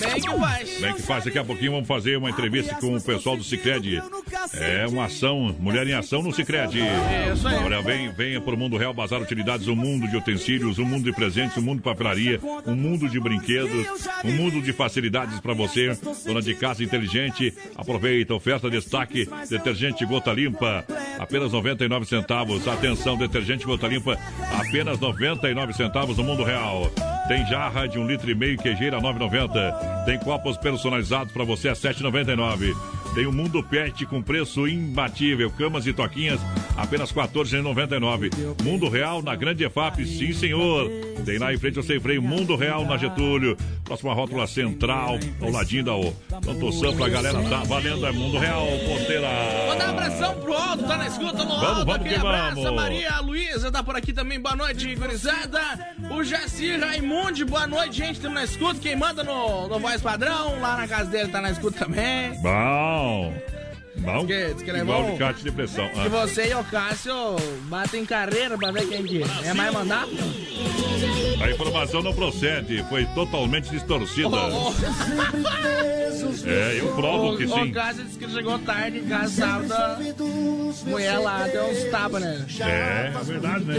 Vem que faz. Bem que faz, daqui a pouquinho vamos fazer uma entrevista com o pessoal do Cicred. É uma ação, mulher em ação no Cicred. Isso aí. Olha, vem, venha pro mundo real, bazar utilidades, um mundo de utensílios, um mundo de presentes, um mundo de papelaria, um mundo de brinquedos, um mundo de facilidades para você, dona de casa inteligente. Aproveita, oferta destaque, detergente gota limpa, apenas 99 centavos. Atenção, detergente gota limpa, apenas 99 centavos no mundo real. Tem jarra de um litro e meio queijeira 9,90. Tem copos personalizados para você a 7,99. Tem o Mundo Pet com preço imbatível. Camas e toquinhas, apenas R$ 14,99. Mundo Real na Grande EFAP, sim senhor. Tem lá em frente ao Sem Freio, Mundo Real na Getúlio. Próxima rótula central, ao ladinho da O. Tanto Sampa, a galera tá valendo, é Mundo Real, ponteira. Mandar um abração pro Aldo, tá na escuta, no Vamos, Aldo, vamos aquele que abraço. vamos. Maria Luísa tá por aqui também, boa noite, gurizada. O Jaci Raimundi, boa noite, gente, estamos na escuta. Quem manda no, no voz padrão, lá na casa dele tá na escuta também. Bom. Bom. Diz que- diz que é Igual de cate de pressão. Que você e o Cássio batem carreira pra ver quem que é mais mandato. A informação não procede, foi totalmente distorcida. É, eu provo que O sim. Cássio disse que chegou tarde em casa sábado. Mulher lá deu uns tapas, né? É, é verdade, né?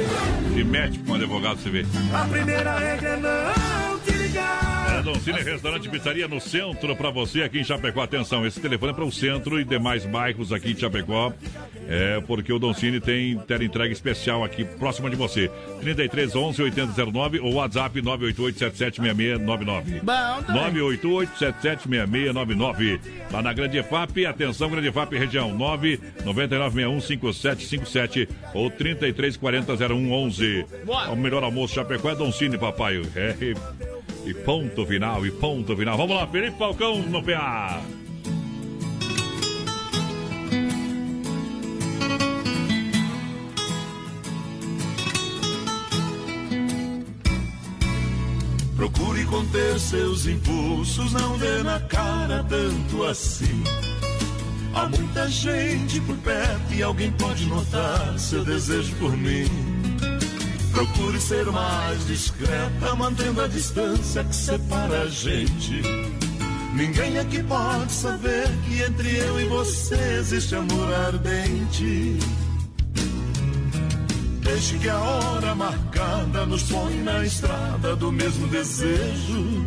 Se mete com um advogado, você vê. A primeira regra é não te ligar. É, Doncini Restaurante Pizzaria no centro para você aqui em Chapecó. Atenção, esse telefone é para o centro e demais bairros aqui em Chapecó. É porque o Doncini tem tela entrega especial aqui próxima de você. 33 11 8009 ou WhatsApp 988 776699. Bom, também. 988 776699. Lá na Grande EFAP, atenção, Grande EFAP região 999615757 ou 33400111. Bora. O melhor almoço Chapecó é Doncini, papai. É, e, ponto final, e ponto final. Vamos lá, Felipe Falcão no PA. Procure conter seus impulsos, não dê na cara tanto assim. Há muita gente por perto e alguém pode notar seu desejo por mim. Procure ser mais discreta, mantendo a distância que separa a gente. Ninguém aqui pode saber que entre eu e você existe amor ardente. Deixe que a hora marcada nos põe na estrada do mesmo desejo.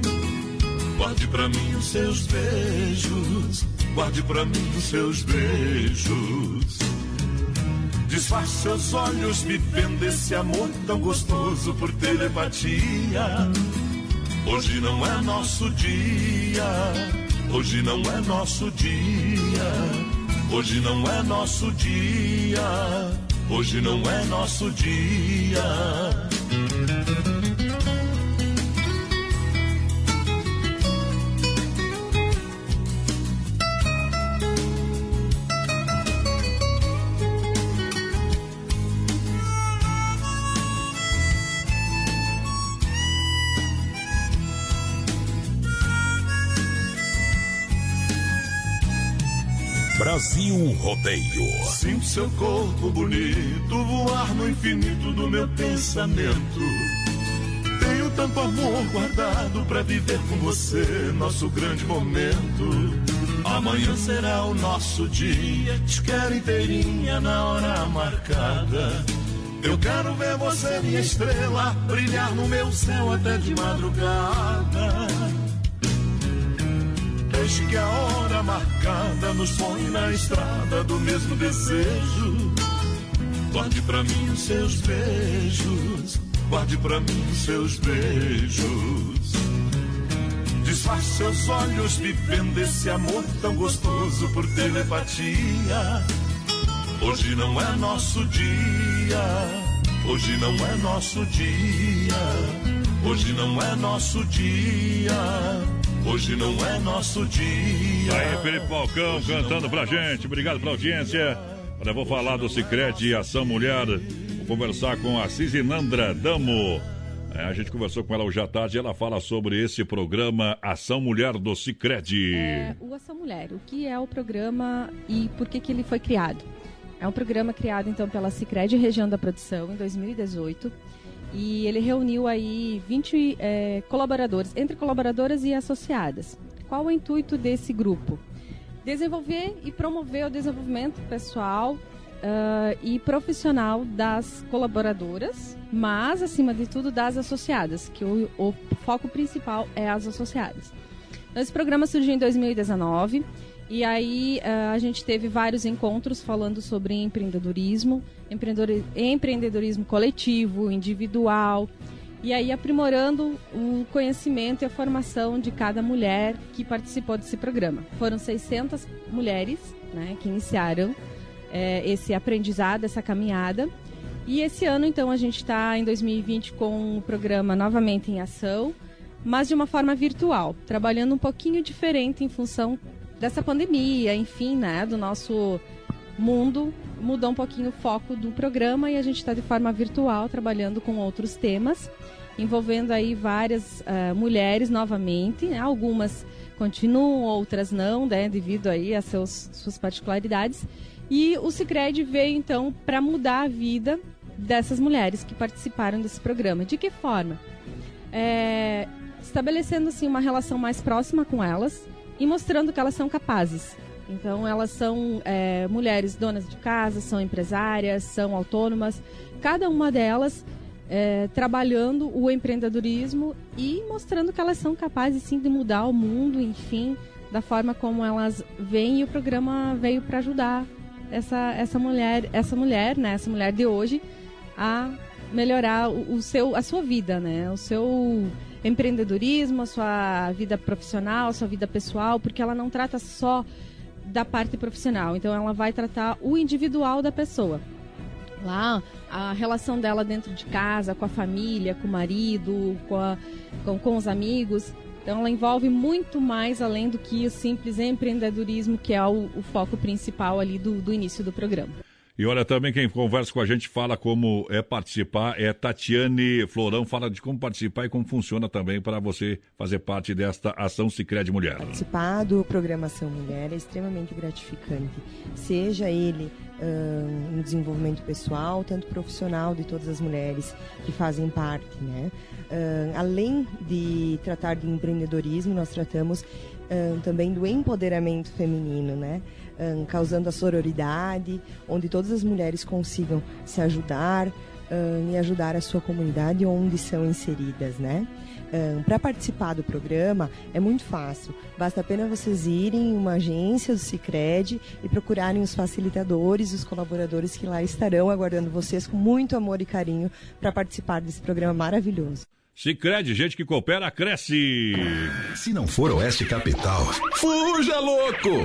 Guarde pra mim os seus beijos, guarde pra mim os seus beijos. Disfarce seus olhos, me vendo esse amor tão gostoso por telepatia. Hoje não é nosso dia, hoje não é nosso dia, hoje não é nosso dia, hoje não é nosso dia. Rodeio. Sinto seu corpo bonito voar no infinito do meu pensamento. Tenho tanto amor guardado pra viver com você, nosso grande momento. Amanhã será o nosso dia, te quero inteirinha na hora marcada. Eu quero ver você, minha estrela, brilhar no meu céu até de madrugada. Deixe que a hora marcada nos põe na estrada do mesmo desejo. Guarde pra mim os seus beijos, guarde pra mim os seus beijos. Desfaça seus olhos vivendo esse amor tão gostoso por telepatia. Hoje não é nosso dia, hoje não é nosso dia, hoje não é nosso dia. Hoje não é nosso dia. Aí, Felipe Falcão cantando pra gente. Obrigado pela audiência. Olha, eu vou falar do Cicred Ação Mulher. Vou conversar com a Cisinandra Damo. É, a gente conversou com ela hoje à tarde e ela fala sobre esse programa Ação Mulher do Cicred. É, o Ação Mulher, o que é o programa e por que, que ele foi criado? É um programa criado então pela Cicred Região da Produção em 2018 e ele reuniu aí 20 é, colaboradores, entre colaboradoras e associadas. Qual o intuito desse grupo? Desenvolver e promover o desenvolvimento pessoal uh, e profissional das colaboradoras, mas, acima de tudo, das associadas, que o, o foco principal é as associadas. Esse programa surgiu em 2019 e aí uh, a gente teve vários encontros falando sobre empreendedorismo, empreendedorismo coletivo, individual, e aí aprimorando o conhecimento e a formação de cada mulher que participou desse programa. Foram 600 mulheres né, que iniciaram é, esse aprendizado, essa caminhada. E esse ano, então, a gente está em 2020 com o programa novamente em ação, mas de uma forma virtual, trabalhando um pouquinho diferente em função dessa pandemia, enfim, né, do nosso mundo, mudou um pouquinho o foco do programa e a gente está de forma virtual trabalhando com outros temas, envolvendo aí várias uh, mulheres novamente, né, algumas continuam, outras não, né, devido aí a seus, suas particularidades. E o Cicred veio então para mudar a vida dessas mulheres que participaram desse programa. De que forma? É, estabelecendo assim uma relação mais próxima com elas, e mostrando que elas são capazes. Então, elas são é, mulheres donas de casa, são empresárias, são autônomas, cada uma delas é, trabalhando o empreendedorismo e mostrando que elas são capazes sim de mudar o mundo, enfim, da forma como elas veem. E o programa veio para ajudar essa, essa mulher, essa mulher, né, essa mulher de hoje, a melhorar o, o seu, a sua vida, né, o seu empreendedorismo, a sua vida profissional, a sua vida pessoal, porque ela não trata só da parte profissional, então ela vai tratar o individual da pessoa. Lá, a relação dela dentro de casa, com a família, com o marido, com, a, com, com os amigos. Então, ela envolve muito mais além do que o simples empreendedorismo, que é o, o foco principal ali do, do início do programa. E olha, também quem conversa com a gente fala como é participar, é Tatiane Florão, fala de como participar e como funciona também para você fazer parte desta ação Sicredi Mulher. Participar do programa Ação Mulher é extremamente gratificante, seja ele um, um desenvolvimento pessoal, tanto profissional de todas as mulheres que fazem parte, né? Além de tratar de empreendedorismo, nós tratamos também do empoderamento feminino, né? Um, causando a sororidade, onde todas as mulheres consigam se ajudar um, e ajudar a sua comunidade onde são inseridas, né? Um, para participar do programa é muito fácil. Basta apenas vocês irem em uma agência do Cicred e procurarem os facilitadores, os colaboradores que lá estarão aguardando vocês com muito amor e carinho para participar desse programa maravilhoso. Cicred, gente que coopera, cresce. Se não for Oeste Capital, fuja louco!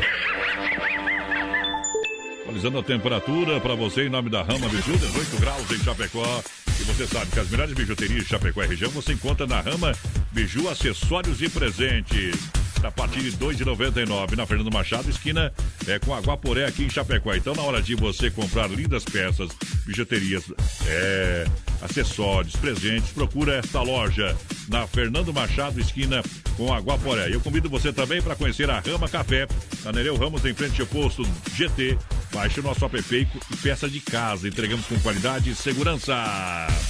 Atualizando a temperatura para você em nome da Rama Biju, 18 graus em Chapecó. E você sabe que as melhores bijuterias de Chapecó e região você encontra na Rama Biju Acessórios e Presentes. A partir de R$ 2,99 na Fernando Machado, esquina é, com Aguaporé aqui em Chapecó. Então, na hora de você comprar lindas peças, bijuterias, é, acessórios, presentes, procura esta loja na Fernando Machado, esquina com Aguaporé. Eu convido você também para conhecer a Rama Café, na Nereu Ramos, em frente ao posto GT. Baixe o nosso app e peça de casa. Entregamos com qualidade e segurança.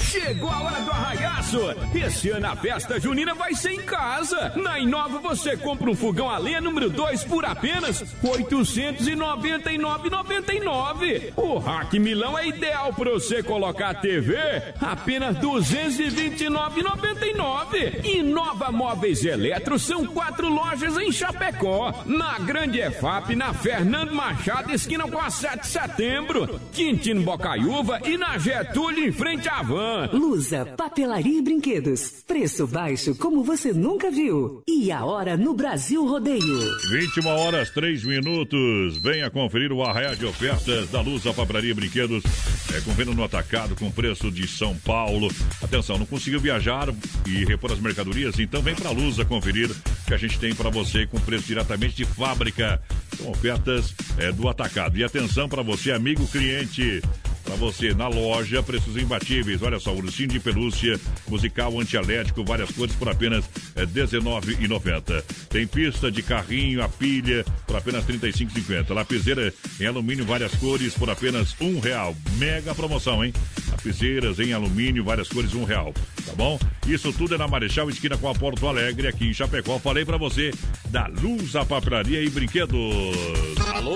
Chegou a hora do arraiaço! Esse ano a festa junina vai ser em casa. Na Inova você compra um fogão a lenha número 2 por apenas R$ 899,99. O Rack Milão é ideal para você colocar a TV apenas R$ 229,99. Inova Móveis e Eletro são quatro lojas em Chapecó. Na Grande EFAP, na Fernando Machado, esquina com a 7 de setembro. Quintino Bocaiúva e na Getúlio, em frente à van. Lusa, papelaria e brinquedos. Preço baixo como você nunca viu. E a hora no Brasil Rodeio. 21 horas 3 minutos. Venha conferir o arraia de ofertas da Lusa Papelaria e Brinquedos. É, com venda no atacado com preço de São Paulo. Atenção, não conseguiu viajar e repor as mercadorias? Então vem pra Lusa conferir que a gente tem para você com preço diretamente de fábrica. São ofertas é, do atacado. E atenção para você, amigo cliente. Para você na loja, preços imbatíveis. Olha só, ursinho de pelúcia, musical antialérgico, várias cores por apenas é, R$19,90. Tem pista de carrinho, a pilha por apenas R$35,50. Lapiseira em alumínio, várias cores por apenas um real. Mega promoção, hein? Lapiseiras em alumínio, várias cores, um real. Tá bom? Isso tudo é na Marechal, esquina com a Porto Alegre, aqui em Chapecó. Falei para você da Luz, a papelaria e brinquedos. Alô,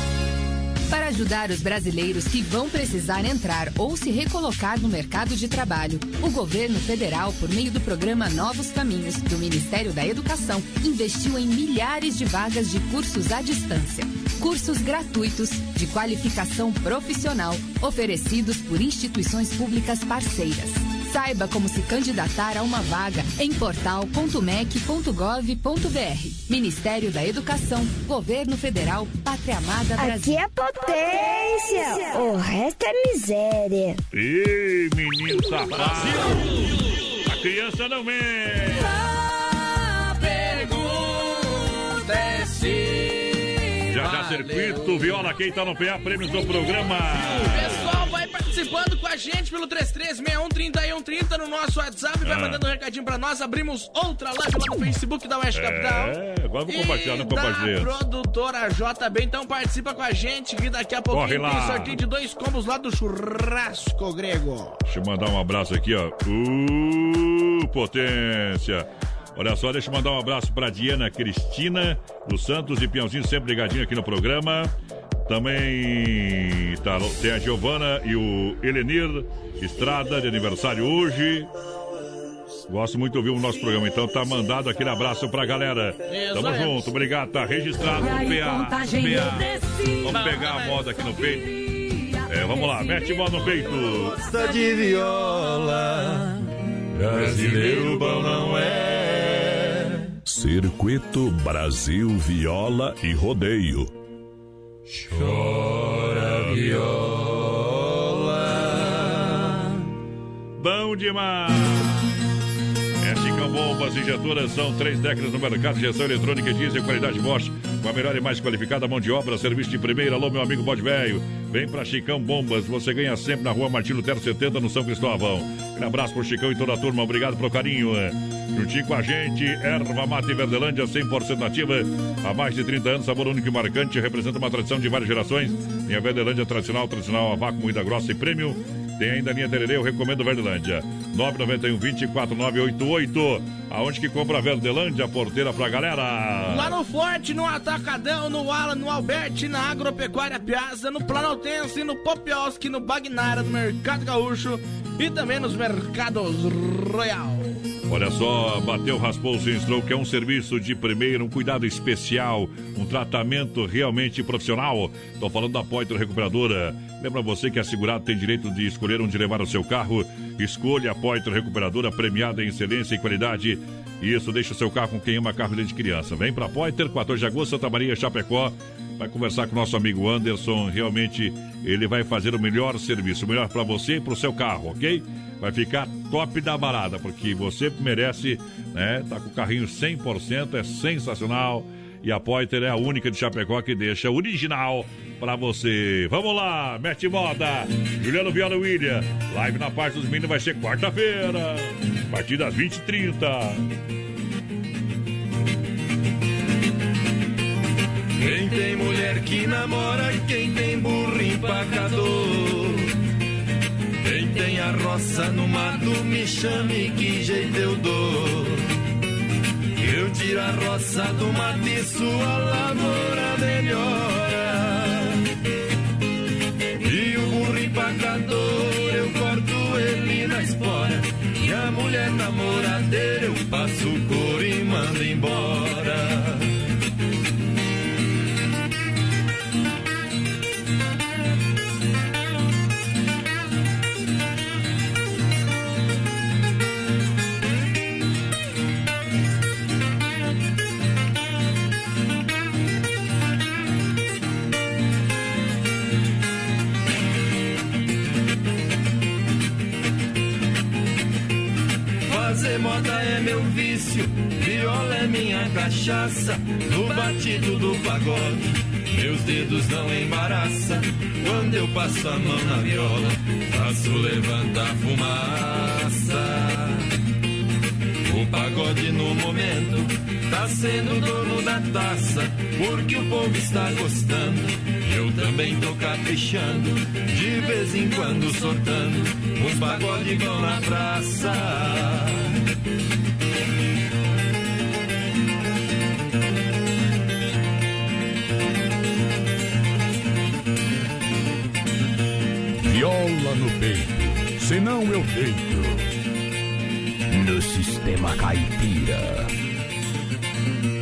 Para ajudar os brasileiros que vão precisar entrar ou se recolocar no mercado de trabalho, o governo federal, por meio do programa Novos Caminhos do Ministério da Educação, investiu em milhares de vagas de cursos à distância. Cursos gratuitos de qualificação profissional oferecidos por instituições públicas parceiras. Saiba como se candidatar a uma vaga em portal.mec.gov.br. Ministério da Educação, Governo Federal, Pátria Amada Brasil. Aqui é potência, o resto é miséria. Ei, menino safado! A criança não mente! A pergunta é se. Já já circuito, viola quem tá no PA, prêmios do programa. O pessoal vai participando com a gente pelo 33613130 no nosso WhatsApp, vai Ah. mandando um recadinho pra nós. Abrimos outra live lá no Facebook da Oeste Capital. É, vamos compartilhar no da compartilhar. produtora JB, então participa com a gente que daqui a pouquinho tem sorteio de dois combos lá do churrasco grego. Deixa eu mandar um abraço aqui, ó. Uh, potência. Olha só, deixa eu mandar um abraço pra Diana Cristina dos Santos e Piãozinho, sempre ligadinho aqui no programa. Também tá, tem a Giovana e o Elenir Estrada de aniversário hoje. Gosto muito de ouvir o nosso programa, então tá mandado aquele abraço pra galera. Tamo aí. junto, obrigado, tá registrado no PA. PA. Vamos pegar a moda aqui no peito. É, vamos lá, mete moda no peito. Gosta de viola, brasileiro bom não é. Circuito Brasil Viola e Rodeio. Chora viola. Bom demais! É Chicão Bombas Injetoras, são três décadas no mercado, injeção eletrônica diesel, qualidade Bosch, com a melhor e mais qualificada mão de obra, serviço de primeira. Alô, meu amigo Bode Velho, vem pra Chicão Bombas, você ganha sempre na rua Martin Lutero 70, no São Cristóvão. Um abraço pro Chicão e toda a turma, obrigado pelo carinho. Juntinho com a gente, Erva Mate Verdelândia, 100% nativa, há mais de 30 anos, sabor único e marcante, representa uma tradição de várias gerações. Tem a Verdelândia tradicional, tradicional, a vácuo, moída grossa e prêmio. Tem ainda a linha Tererê, eu recomendo Verdelândia. 991 24988. Aonde que compra a Verdelândia? Porteira pra galera. Lá no Forte, no Atacadão, no Alan, no Alberti, na Agropecuária Piazza, no Planaltense, no Popioski, no Bagnara, no Mercado Gaúcho e também nos Mercados Royal. Olha só, bateu, raspou, sinstrou, que é um serviço de primeiro, um cuidado especial, um tratamento realmente profissional. Estou falando da Poiter Recuperadora. Lembra você que a segurado tem direito de escolher onde levar o seu carro? Escolha a Poiter Recuperadora, premiada em excelência e qualidade. Isso deixa o seu carro com quem ama carro desde criança. Vem para Poiter, 14 de agosto, Santa Maria, Chapecó. Vai conversar com o nosso amigo Anderson. Realmente, ele vai fazer o melhor serviço, o melhor para você e para o seu carro, ok? Vai ficar top da balada, porque você merece, né? Tá com o carrinho 100%, é sensacional. E a Poiter é a única de Chapecó que deixa original para você. Vamos lá, mete moda. Juliano Viola William. Live na parte dos meninos vai ser quarta-feira, a partir das 20h30. Quem tem mulher que namora, quem tem burro empacador. Quem tem a roça no mato, me chame que jeito eu dou. Eu tiro a roça do mato e sua lavoura melhora. E o burro empacador, eu corto ele na espora. E a mulher namoradeira, eu passo o couro e mando embora. Moda é meu vício, viola é minha cachaça. No batido do pagode, meus dedos não embaraça. Quando eu passo a mão na viola, faço levantar fumaça. O pagode no momento tá sendo dono da taça, porque o povo está gostando. Eu também tô caprichando, de vez em quando soltando. Os pagode vão na praça. Viola no peito, senão eu deito. No sistema caipira.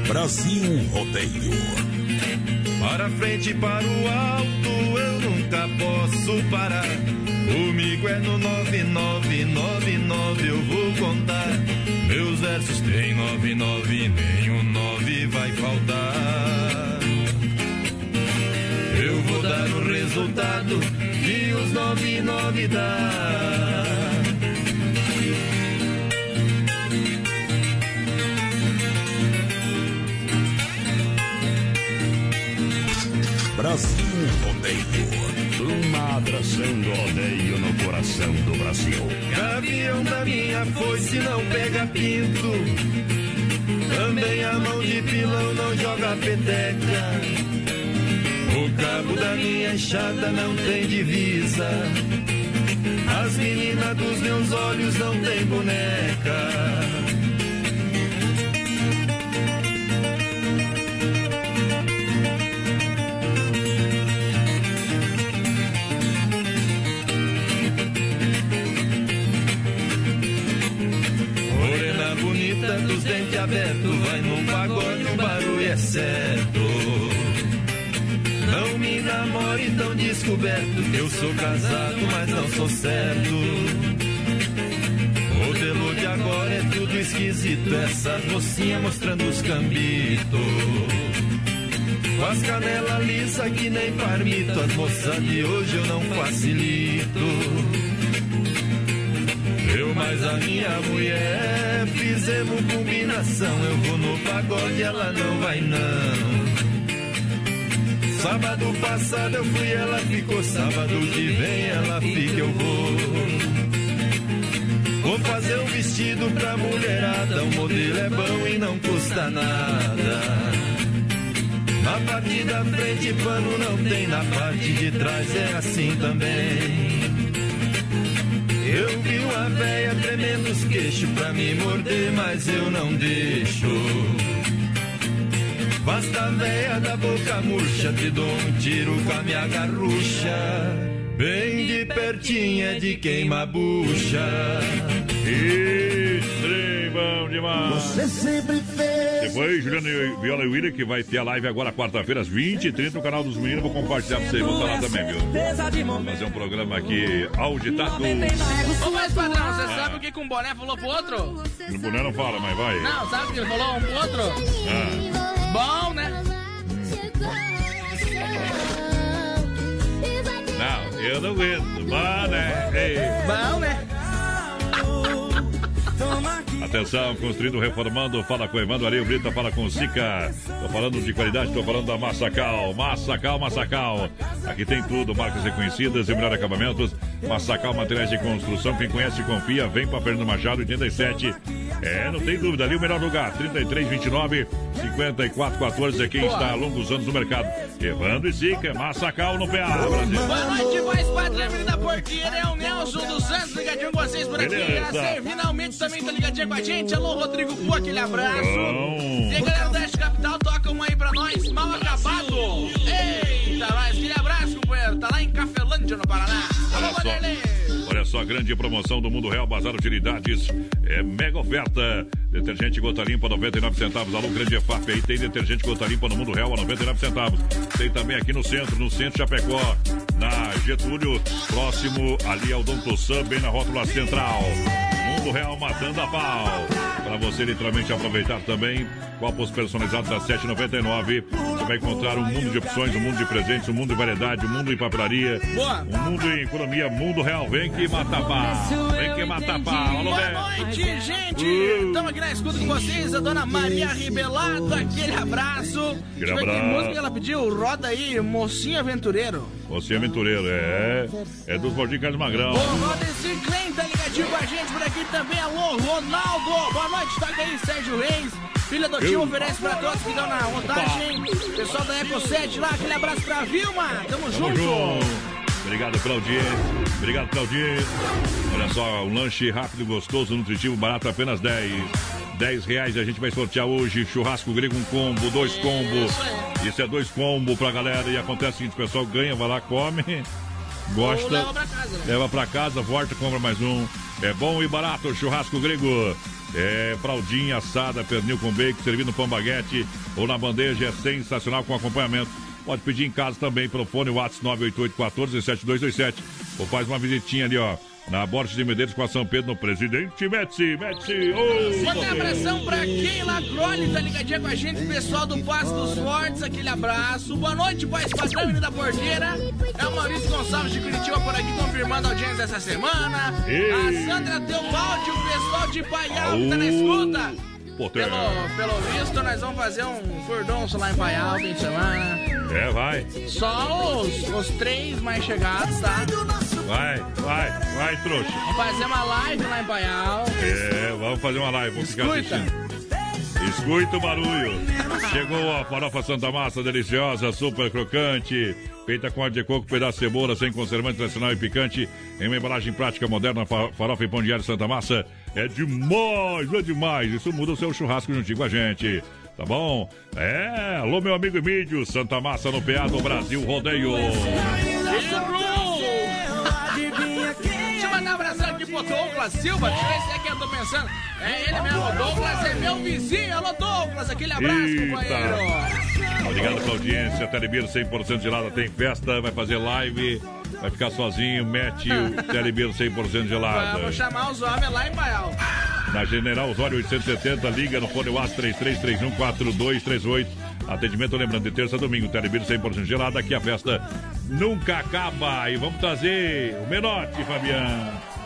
Brasil Rodeio. Para frente, para o alto, eu nunca posso parar. Comigo é no 9999, eu vou contar. Meus versos tem 99, nenhum 9 vai faltar. Eu vou dar o resultado que os 99 dá. Rodeio. Uma atração do no coração do Brasil. Gavião da minha foice não pega pinto. Também a mão de pilão não joga peteca. O cabo da minha enxada não tem divisa. As meninas dos meus olhos não tem boneca. Abertos, vai num pagode, o barulho é certo. Não me namore tão descoberto, eu sou casado, mas não sou certo. Modelo de agora é tudo esquisito, essas mocinhas mostrando os cambitos. Com as canelas lisas que nem parmito, as moças de hoje eu não facilito. Eu mais a minha mulher fizemos combinação. Eu vou no pagode, ela não vai não. Sábado passado eu fui, ela ficou. Sábado que vem ela fica, eu vou. Vou fazer um vestido pra mulherada. O modelo é bom e não custa nada. Na parte da frente pano não tem, na parte de trás é assim também. Eu vi uma véia tremendo os queixos pra me morder, mas eu não deixo. Basta véia da boca murcha, te dou um tiro com a minha garrucha. Bem de pertinho é de queima bucha. Estranho, bom demais. Você sempre. Depois, Juliano e Viola e William, que vai ter a live agora quarta-feira, às 20h30, no canal dos meninos. Vou compartilhar pra vocês, vou lá também, viu? Vou fazer um programa aqui auditado. Ô, mas padrão, você sabe o que que um boné falou pro outro? No boné não fala, mas vai. Não, sabe o que ele falou um pro outro? Ah. Bom, né? Não, eu não aguento. Mané. Ei. Bom, né? Atenção, construindo, reformando, fala com Evandro Areio Brita, fala com Sica. Tô falando de qualidade, tô falando da Massacal. Massacal, Massacal. Aqui tem tudo, marcas reconhecidas e melhor acabamentos. Massacal Materiais de Construção, quem conhece confia, vem para Fernando Machado 87. É, não tem dúvida, ali o melhor lugar, 33, 29, 54, 14 é quem está há longos anos no mercado. Evandro e Sica, Massacal no PA, Brasil. Boa noite, voz padrão, menina porteira. É o Nelson dos Santos, ligadinho com vocês por aqui. Beleza. Finalmente também tá ligadinha com a gente. Alô, Rodrigo Fu, aquele abraço. E a galera do Oeste Capital, toca uma aí pra nós. Mal acabado. Eita, nós. Aquele abraço, companheiro. Tá lá em Cafelândia, no Paraná. Alô, Olha só. Vanderlei. Olha só, grande promoção do Mundo Real Bazar Utilidades. É mega oferta. Detergente gota limpa, 99 centavos. Alô, grande EFAP aí. Tem detergente gota limpa no Mundo Real a 99 centavos. Tem também aqui no centro, no centro Chapecó, na Getúlio, próximo ali ao Dom Tossan, bem na rótula central. Mundo Real matando a pau. Para você literalmente aproveitar também copos personalizados a 7,99. Vai encontrar um mundo de opções, um mundo de presentes, um mundo de variedade, um mundo em papelaria, Boa. um mundo em economia, mundo real. Vem que mata pau. Vem que mata pau. Alô, Boa noite, gente! Uh. Estamos aqui na escuta com vocês, a dona Maria Ribelado, aquele abraço. Ver que música ela pediu, roda aí, Mocinho Aventureiro. É aventureiro, é. É dos Gordinhos Carlos Magrão. O Rodrigo Klein tá ligadinho com a gente por aqui também. Alô, Ronaldo! Boa noite, toca aí, Sérgio Reis. Filho adotivo Eu. oferece pra todos que estão na montagem. Pessoal da Eco 7 lá, aquele abraço pra Vilma. Tamo, Tamo junto. junto. Obrigado pela audiência. Obrigado pela audiência. Olha só, um lanche rápido, gostoso, nutritivo, barato, apenas 10. 10 reais a gente vai sortear hoje. Churrasco grego, um combo, dois combos. Isso é dois combos pra galera. E acontece o seguinte: o pessoal ganha, vai lá, come, gosta. Leva pra casa, né? Leva pra casa, volta, compra mais um. É bom e barato, churrasco grego. É fraldinha assada, pernil com bacon, servido no pão baguete ou na bandeja. É sensacional com acompanhamento. Pode pedir em casa também pelo fone WhatsApp 988 7227 Ou faz uma visitinha ali, ó. Na Borges de Medeiros com a São Pedro no Presidente Médici, Médici. ô, Manda abração pra Keila Crowley, tá ligadinha com a gente, pessoal do Passo dos Fortes, aquele abraço. Boa noite, paz padrão, menino da porteira. É o Maurício Gonçalves de Curitiba por aqui, confirmando a audiência dessa semana. Ei. A Sandra Teobaldi, o pessoal de Paial, que tá na escuta. Pelo, pelo visto, nós vamos fazer um furdonço lá em Paial, fim de semana. É, vai. Só os, os três mais chegados, tá? Vai, vai, vai, trouxa. Vamos fazer uma live lá em Paial. É, vamos fazer uma live, vamos ficar Escuta. assistindo. Escuta o barulho. Chegou a farofa Santa Massa, deliciosa, super crocante. Feita com óleo de coco, pedaço de cebola, sem conservante tradicional e picante. Em uma embalagem prática moderna, fa- farofa e pão de alho Santa Massa. É demais, é demais. Isso muda o seu churrasco juntinho com a gente. Tá bom? É, alô meu amigo Emílio, Santa Massa no PA do Brasil Rodeio. Deixa pro Douglas Silva. Deixa eu ver se é que eu tô pensando. É ele mesmo, o Douglas é meu vizinho. Alô, Douglas, aquele abraço, companheiro. Obrigado pela audiência. Telebir 100% gelada tem festa, vai fazer live, vai ficar sozinho, mete o Telebir 100% gelada. Vamos chamar os homens lá em Paial. Na General Osório 870, liga no fone WhatsApp 33314238. Atendimento, lembrando, de terça a domingo, Telebir 100% gelada, aqui a festa nunca acaba. E vamos trazer o Menote, Fabiano.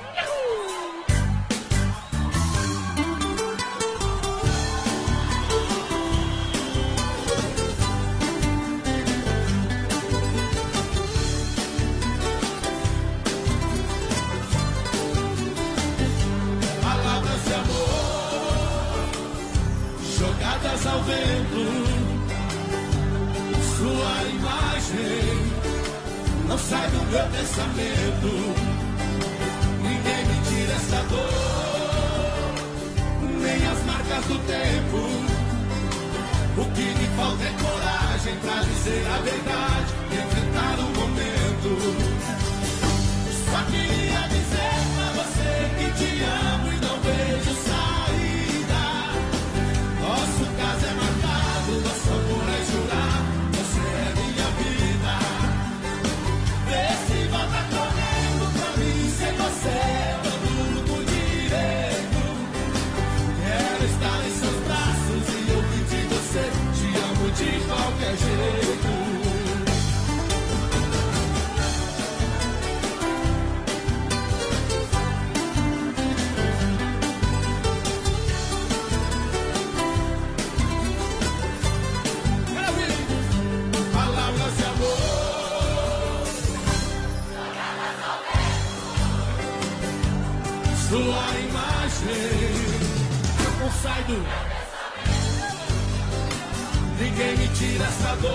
Ninguém me tira essa dor,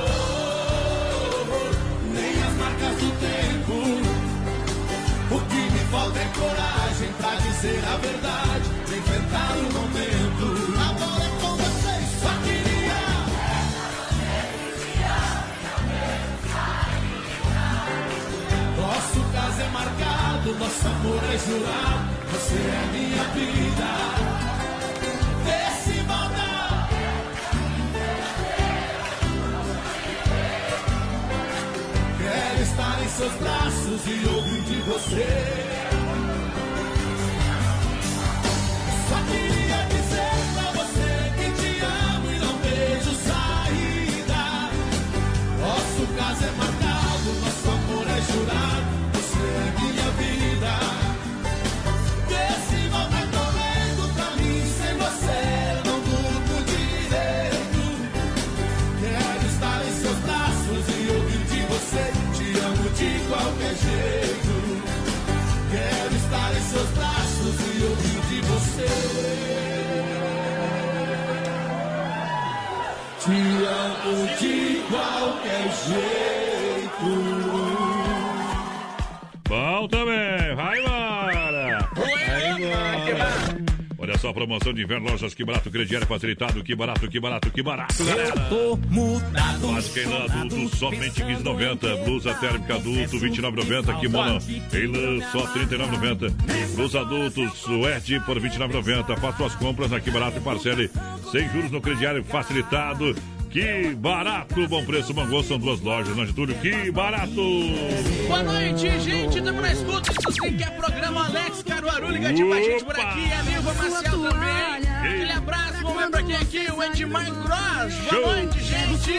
nem as marcas do tempo. O que me falta é coragem pra dizer a verdade, enfrentar o momento. A bola é com vocês, só queria. Nosso caso é marcado, nosso amor é jurado. Você é minha vida. Seus braços e ouvir de você. Jeito. Quero estar em seus braços e ouvir de você. Te amo de qualquer jeito. Promoção de inverno, lojas que barato, crediário facilitado, que barato, que barato, que barato, galera! tô mudado. Básica em lã adulto, somente 15,90. Blusa térmica adulto, 29,90. Kimono em lã, só 39,90. Blusa adultos, suede por 29,90. Faça suas compras aqui barato e parcele sem juros no crediário facilitado. Que barato, bom preço, Mangô, são duas lojas na Getúlio, que barato! Boa noite, gente. Estamos na escuta. Isso sim que é programa Alex Caruaru. Ligadinho com a gente por aqui. A Nilva Marcial também. Aquele abraço. Vamos ver pra quem aqui. O Edmar Cross. Boa Show. noite, gente.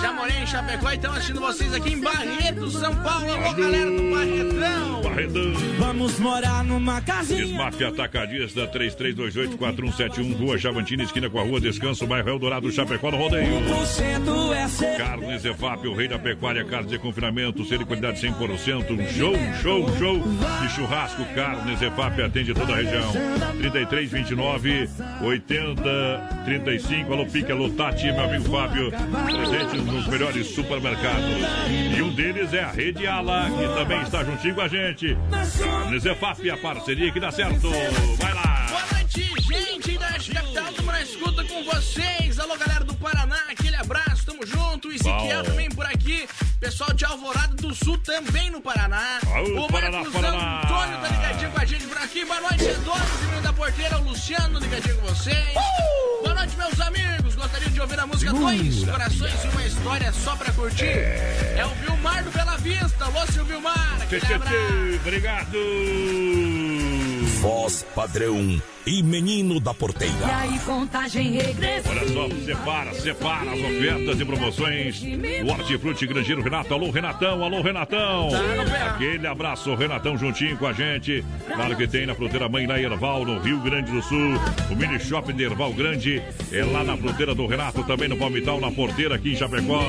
Já morei em Chapecó e estão assistindo vocês aqui em Barreto, São Paulo. Alô, galera do Barretão. Barredão. Vamos morar numa casinha. Smart Atacadista 3328-4171, Rua Javantina, esquina com a Rua Descanso, bairro Eldorado, Chapecó, no Rodeio. 100% é. Carnes EFAP, o rei da pecuária, carne de confinamento, ser de qualidade 100%. Um show, show, show de churrasco. Carnes EFAP atende toda a região. 33, 29, 80, 35. Alô, Pique, alô, Tati, meu amigo Fábio. Presente nos melhores supermercados. E um deles é a Rede Ala, que também está juntinho com a gente. Carnes EFAP, a parceria que dá certo. Vai lá. Boa noite, gente da capital. Na escuta com vocês. Alô, galera do Paraná. Junto. Ezequiel também por aqui. Pessoal de Alvorada do Sul também no Paraná. Aô, o Marcos Paraná. Antônio tá ligadinho com a gente por aqui. Boa noite, Eduardo, menino da porteira. O Luciano ligadinho com vocês. Boa noite, meus amigos. Gostaria de ouvir a música Dois Corações e uma História só pra curtir. É o Vilmar do Bela Vista. Alô, seu Vilmar. Obrigado. Voz padrão e menino da E porteira. aí, contagem regressiva. Olha só, separa, separa as ofertas e promoções do Hortifruti Grangeiro Renato. Alô, Renatão, alô, Renatão. Aquele abraço, Renatão, juntinho com a gente. Claro que tem na Fruteira Mãe, na Erval, no Rio Grande do Sul. O mini shopping de Erval Grande é lá na Fruteira do Renato, também no Palmital, na Porteira, aqui em Chapecó.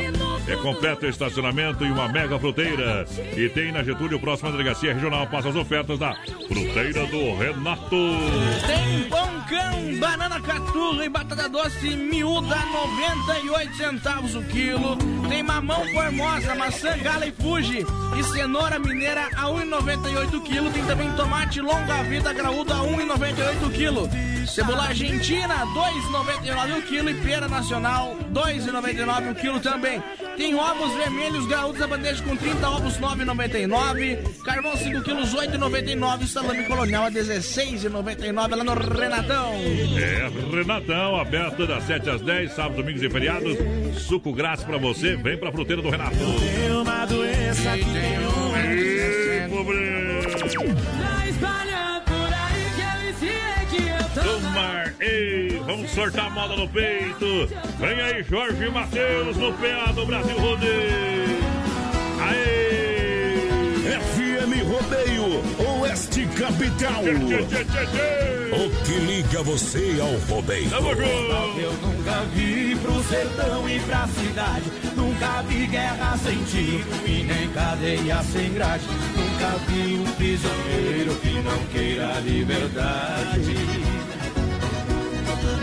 É completo estacionamento e uma mega fruteira. E tem na Getúlio, próxima delegacia regional, passa as ofertas da Fruteira do Renato. Tem pão cão, banana caturra e batata doce miúda, 98 centavos o quilo. Tem mamão formosa, maçã gala e fuji e cenoura mineira a 1,98 o quilo. Tem também tomate longa vida graúdo a 1,98 o quilo. Cebola argentina, 2,99 o quilo e pera nacional, 2,99 o quilo também. Tem ovos vermelhos graúdos a bandeja com 30 ovos, 9,99. Carvão 5 quilos, 8,99. Salame colonial a 16,99 lá no Renatão. É, Renatão, aberto das 7 às 10, sábados, domingos e feriados. Suco grátis pra você, vem pra fruteira do Renato. Tem uma doença que Ih, pobre. Vai espalhando por aí que eu ensinei que eu tô. Tomar, ei, vamos sortar a moda no peito. Vem aí, Jorge e Matheus no PA do Brasil Rodeio. Aê! FM Rodeio, Oeste Capital. O que liga você ao rodeio? Tamo junto! Eu nunca vi pro sertão e pra cidade. Nunca vi guerra sem tiro e nem cadeia sem grade. Nunca Nunca vi um prisioneiro que não queira a liberdade.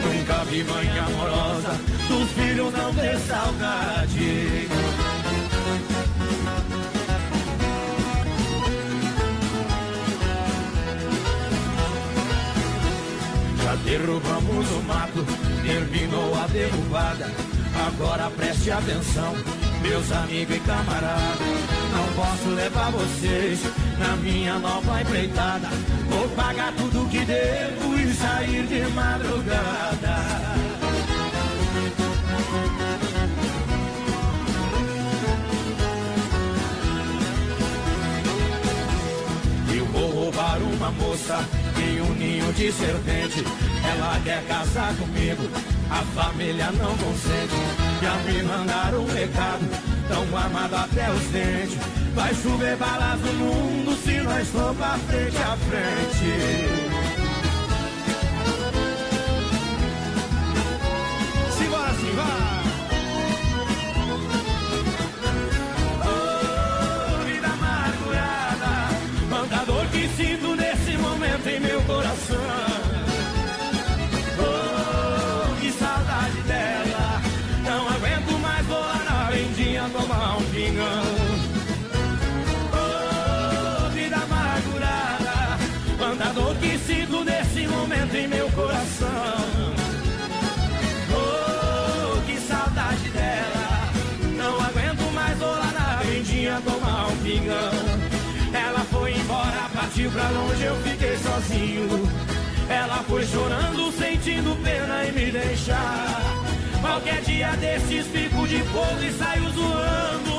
Nunca vi mãe amorosa do filho não ter saudade. Já derrubamos o mato, terminou a derrubada. Agora preste atenção, meus amigos e camaradas. Não posso levar vocês na minha nova empreitada. Vou pagar tudo que devo e sair de madrugada. Eu vou roubar uma moça em um ninho de serpente. Ela quer casar comigo, a família não consente. Já me mandaram um recado, tão amado até os dentes. Vai chover balas no mundo se nós for pra frente a frente. Simbora, simbora! Sozinho. Ela foi chorando, sentindo pena em me deixar. Qualquer dia desses fico de fogo e saio zoando.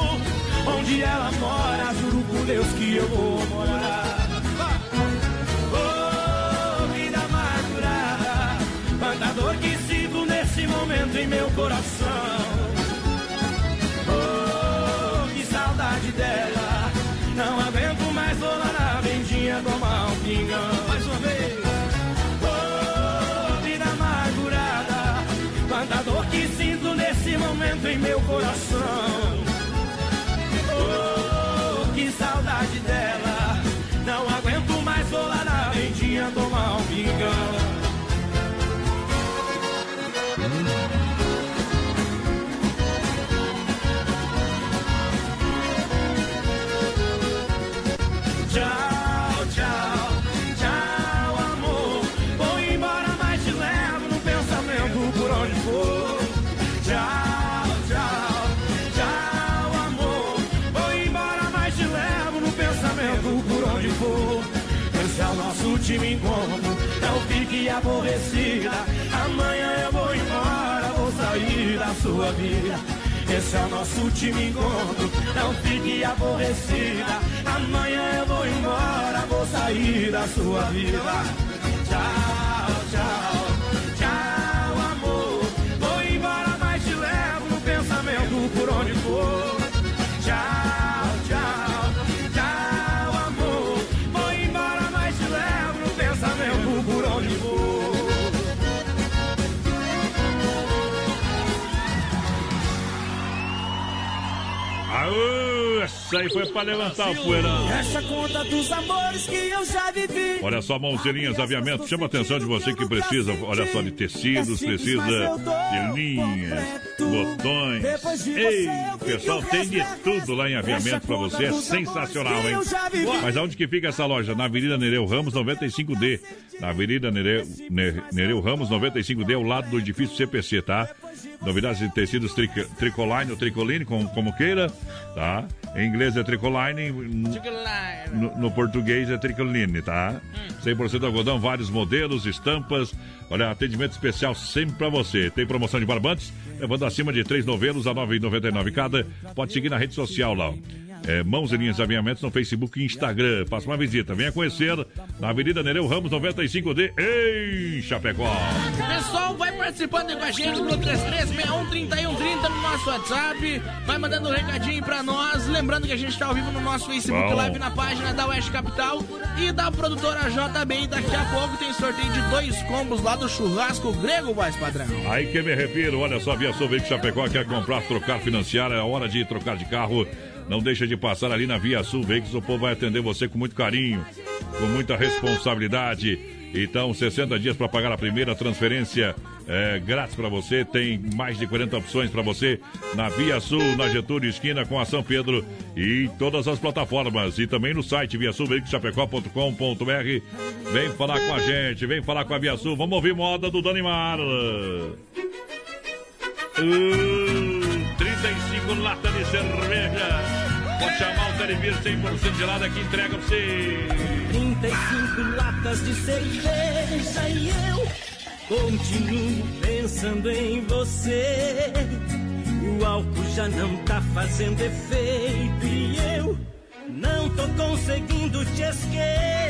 Onde ela mora, juro por Deus que eu vou morar. Oh, vida amargurada, quanta dor que sinto nesse momento em meu coração. Oh, que saudade dela, coração. Aborrecida. Amanhã eu vou embora, vou sair da sua vida. Esse é o nosso último encontro. Não fique aborrecida. Amanhã eu vou embora, vou sair da sua vida. Tchau, tchau, Essa aí foi pra levantar o poeirão. Essa conta dos amores que eu já vivi. Olha só, mãozinhas, aviamento, chama a atenção de você que precisa, olha só, de tecidos, precisa de linhas, botões. Ei, pessoal tem de tudo lá em aviamento pra você, é sensacional, hein? Mas aonde que fica essa loja? Na Avenida Nereu Ramos 95D. Na Avenida Nereu, Ne- Nereu Ramos 95D, ao lado do edifício CPC, tá? Novidades de tecidos tri, tricoline ou tricoline, como, como queira, tá? Em inglês é tricoline, no, no português é tricoline, tá? 100% algodão, vários modelos, estampas. Olha, atendimento especial sempre pra você. Tem promoção de barbantes, levando acima de três novelos a R$ 9,99 cada. Pode seguir na rede social lá. ó. É, Mãos e Linhas Aviamentos no Facebook e Instagram. Faça uma visita. Venha conhecer na Avenida Nereu Ramos 95D em Chapecó. Pessoal, vai participando com a gente no 33613130 no nosso WhatsApp. Vai mandando um recadinho pra nós. Lembrando que a gente tá ao vivo no nosso Facebook Bom. Live na página da Oeste Capital e da produtora JB. Daqui a pouco tem sorteio de dois combos lá do churrasco grego, voz padrão. Aí que me refiro, olha só, Via Veículos Chapecó quer comprar, trocar, financiar, é hora de trocar de carro. Não deixa de passar ali na Via Sul Veículos, o povo vai atender você com muito carinho, com muita responsabilidade. Então, 60 dias para pagar a primeira transferência é, grátis para você. Tem mais de 40 opções para você na Via Sul, na Getúlio Esquina com a São Pedro e todas as plataformas. E também no site viasulveiculoschapecó.com.br. Vem falar com a gente, vem falar com a Via Sul. Vamos ouvir moda do Danimar. Uh, 35 latas de cerveja. Pode chamar o Televir 100% gelada que entrega pra você. 35 latas de cerveja e eu continuo pensando em você. O álcool já não tá fazendo efeito e eu não tô conseguindo te esquecer.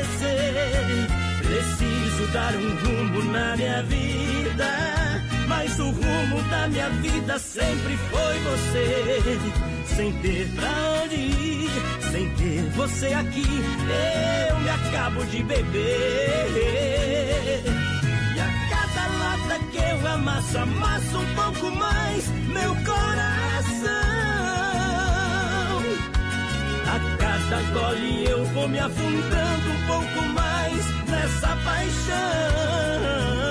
Preciso dar um rumo na minha vida, mas o rumo da minha vida sempre foi você. Sem ter pra onde ir, sem ter você aqui, eu me acabo de beber. E a cada lata que eu amasso, amasso um pouco mais meu coração. A cada gole eu vou me afundando um pouco mais nessa paixão.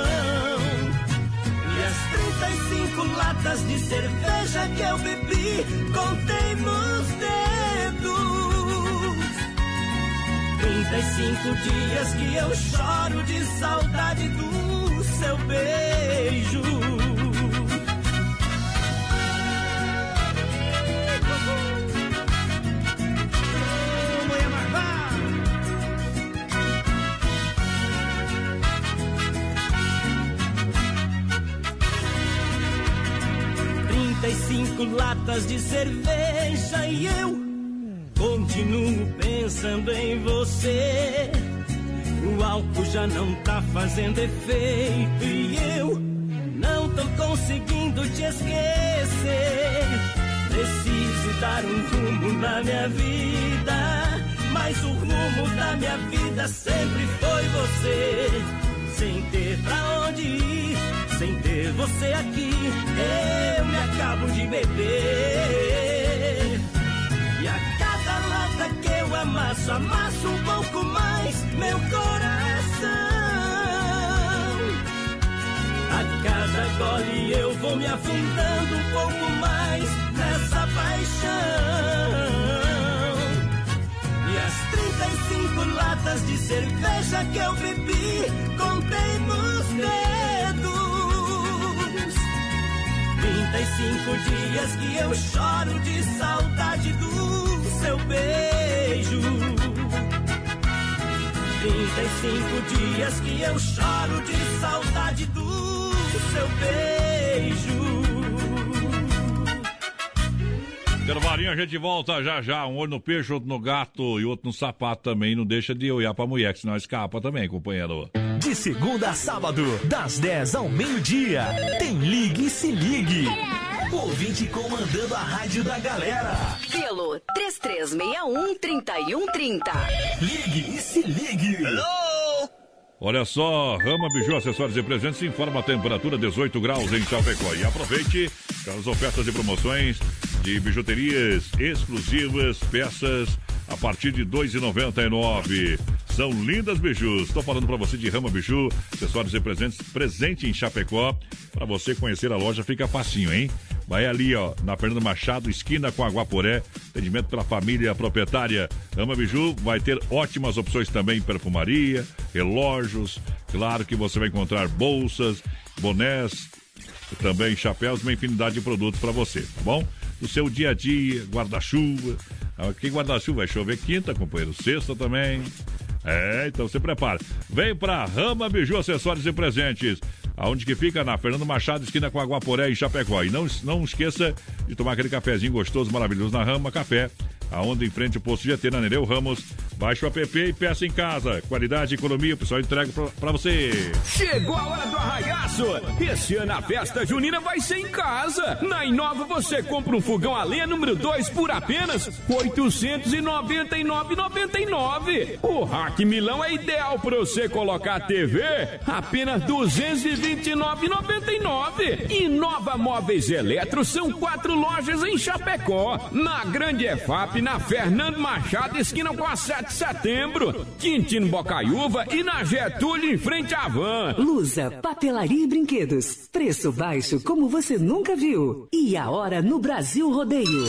E as 35 latas de cerveja que eu bebi, contei nos dedos. 35 dias que eu choro de saudade do seu beijo. 35 latas de cerveja e eu continuo pensando em você. O álcool já não tá fazendo efeito e eu não tô conseguindo te esquecer. Preciso dar um rumo na minha vida, mas o rumo da minha vida sempre foi você. Sem ter pra onde ir, sem ter você aqui, eu me acabo de beber. E a cada lata que eu amasso, amasso um pouco mais meu coração. A cada gole eu vou me afundando um pouco mais nessa paixão. E as 35 latas de cerveja que eu bebi, dedos. 35 dias que eu choro de saudade do seu beijo. 35 dias que eu choro de saudade do seu beijo. Intervalinho, a gente volta já já. Um olho no peixe, outro no gato e outro no sapato também. Não deixa de olhar pra mulher, que senão escapa também, companheiro. De segunda a sábado, das 10 ao meio-dia, tem Ligue e Se Ligue. Ouvinte comandando a rádio da galera. Pelo 3361-3130. Ligue e Se Ligue. Olha só, Rama Biju, acessórios e presentes, informa a temperatura 18 graus em Chapecó. E aproveite as ofertas e promoções de bijuterias exclusivas, peças a partir de R$ 2,99. São lindas bijus. Estou falando para você de Rama Biju, acessórios e presentes, presente em Chapecó. Para você conhecer a loja fica facinho, hein? Vai ali, ó, na Fernando Machado, esquina com Aguaporé. Atendimento pela família proprietária. Ama Biju vai ter ótimas opções também perfumaria, relógios. Claro que você vai encontrar bolsas, bonés, também chapéus, uma infinidade de produtos para você, tá bom? No seu dia a dia, guarda-chuva. Aqui guarda-chuva vai chover quinta, companheiro. Sexta também. É, então se prepara. Vem pra Rama Biju Acessórios e Presentes. Aonde que fica? Na Fernando Machado, esquina com Aguaporé e Chapecó. E não, não esqueça de tomar aquele cafezinho gostoso, maravilhoso na Rama Café. Aonde em frente o posto GT na Nereu Ramos. Baixe o app e peça em casa. Qualidade e economia, o pessoal entrega pra você. Chegou a hora do arraiaço! Esse ano a festa junina vai ser em casa. Na Inova você compra um fogão a lenha número 2 por apenas R$ 899,99. O Rack Milão é ideal para você colocar a TV apenas R$ 229,99. Inova Móveis Eletro são quatro lojas em Chapecó. Na Grande EFAP, Na Fernando Machado, esquina com a 7 de setembro. Quintino Bocaiúva e na Getúlio, em frente à van. Lusa, papelaria e brinquedos. Preço baixo como você nunca viu. E a hora no Brasil Rodeio.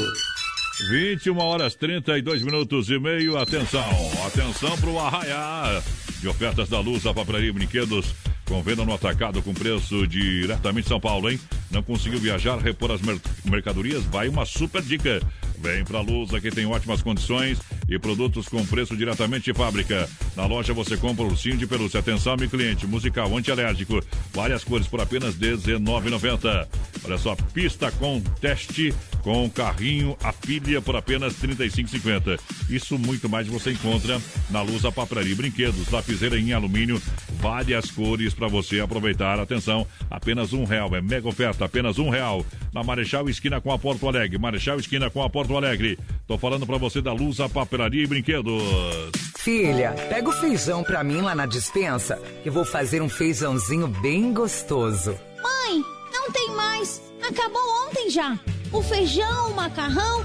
21 horas 32 minutos e meio. Atenção, atenção para o arraiar de ofertas da Luz, a papelaria e brinquedos. Com venda no atacado com preço diretamente de São Paulo, hein? Não conseguiu viajar, repor as mer mercadorias? Vai uma super dica. Vem pra Luz, aqui tem ótimas condições e produtos com preço diretamente de fábrica. Na loja você compra ursinho de pelúcia. Atenção, meu cliente, musical antialérgico. Várias cores por apenas R$19,90. Olha só, pista com teste com carrinho a pilha por apenas R$ 35,50. Isso muito mais você encontra na Luz a Papelaria e Brinquedos, lapiseira em alumínio, várias cores para você aproveitar. Atenção, apenas um real, é mega oferta, apenas um real. Na Marechal Esquina com a Porto Alegre, Marechal Esquina com a Porto Alegre. Tô falando para você da Luz a Papelaria e Brinquedos. Filha, pega o feijão pra mim lá na dispensa, que vou fazer um feijãozinho bem gostoso. Mãe, não tem mais. Acabou ontem já. O feijão, o macarrão,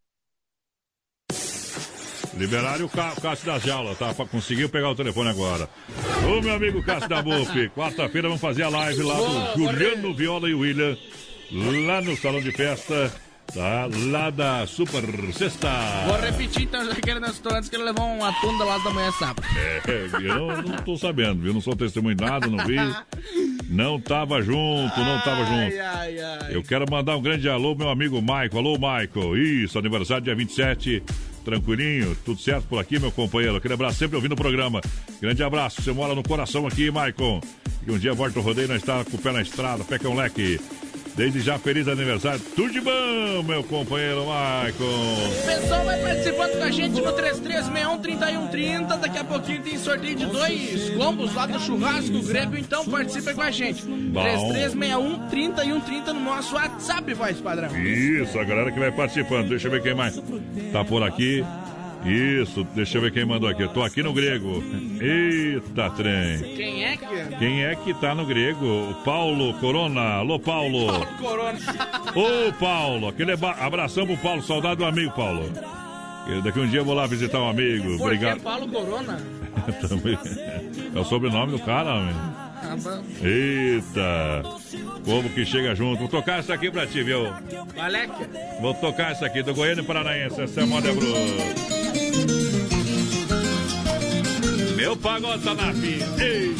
Liberaram o Cá- Cássio da Jaula, tá? Conseguiu pegar o telefone agora. Ô, meu amigo Cássio da Buff, quarta-feira vamos fazer a live lá do Juliano Viola e William, lá no salão de festa, tá? Lá da Super Sexta. Vou repetir então, já que ele não estou antes que ele levou uma tunda lá da manhã sábado. É, eu não tô sabendo, viu? Não sou testemunho de nada, não vi. Não tava junto, não tava junto. Ai, ai. Eu quero mandar um grande alô, meu amigo Maico. Alô, Maico. Isso, aniversário dia 27. Tranquilinho, tudo certo por aqui, meu companheiro. Aquele abraço, sempre ouvindo o programa. Grande abraço, você mora no coração aqui, Maicon. E um dia volta o rodeio, nós está com o pé na estrada, pé com leque. Desde já, feliz aniversário. Tudo de bom, meu companheiro Maicon. O pessoal vai participando com a gente no 3361-3130. Daqui a pouquinho tem sorteio de dois combos lá do churrasco grego. Então participa com a gente. 3361-3130 no nosso WhatsApp, voz padrão. Isso, a galera que vai participando. Deixa eu ver quem mais tá por aqui. Isso, deixa eu ver quem mandou aqui. Eu tô aqui no grego. Eita, trem. Quem é que. Quem é que tá no grego? O Paulo Corona. Alô, Paulo. Paulo Corona. Ô, Paulo. Aquele abração pro Paulo. Saudade do amigo, Paulo. E daqui um dia eu vou lá visitar um amigo. Por que Obrigado. Paulo Corona? Também. É o sobrenome do cara, homem. Ah. Eita. Povo que chega junto. Vou tocar essa aqui pra ti, viu? Valeque. Vou tocar essa aqui do Goiânia Paranaense. Essa é a Meu pagode tá na. Ei.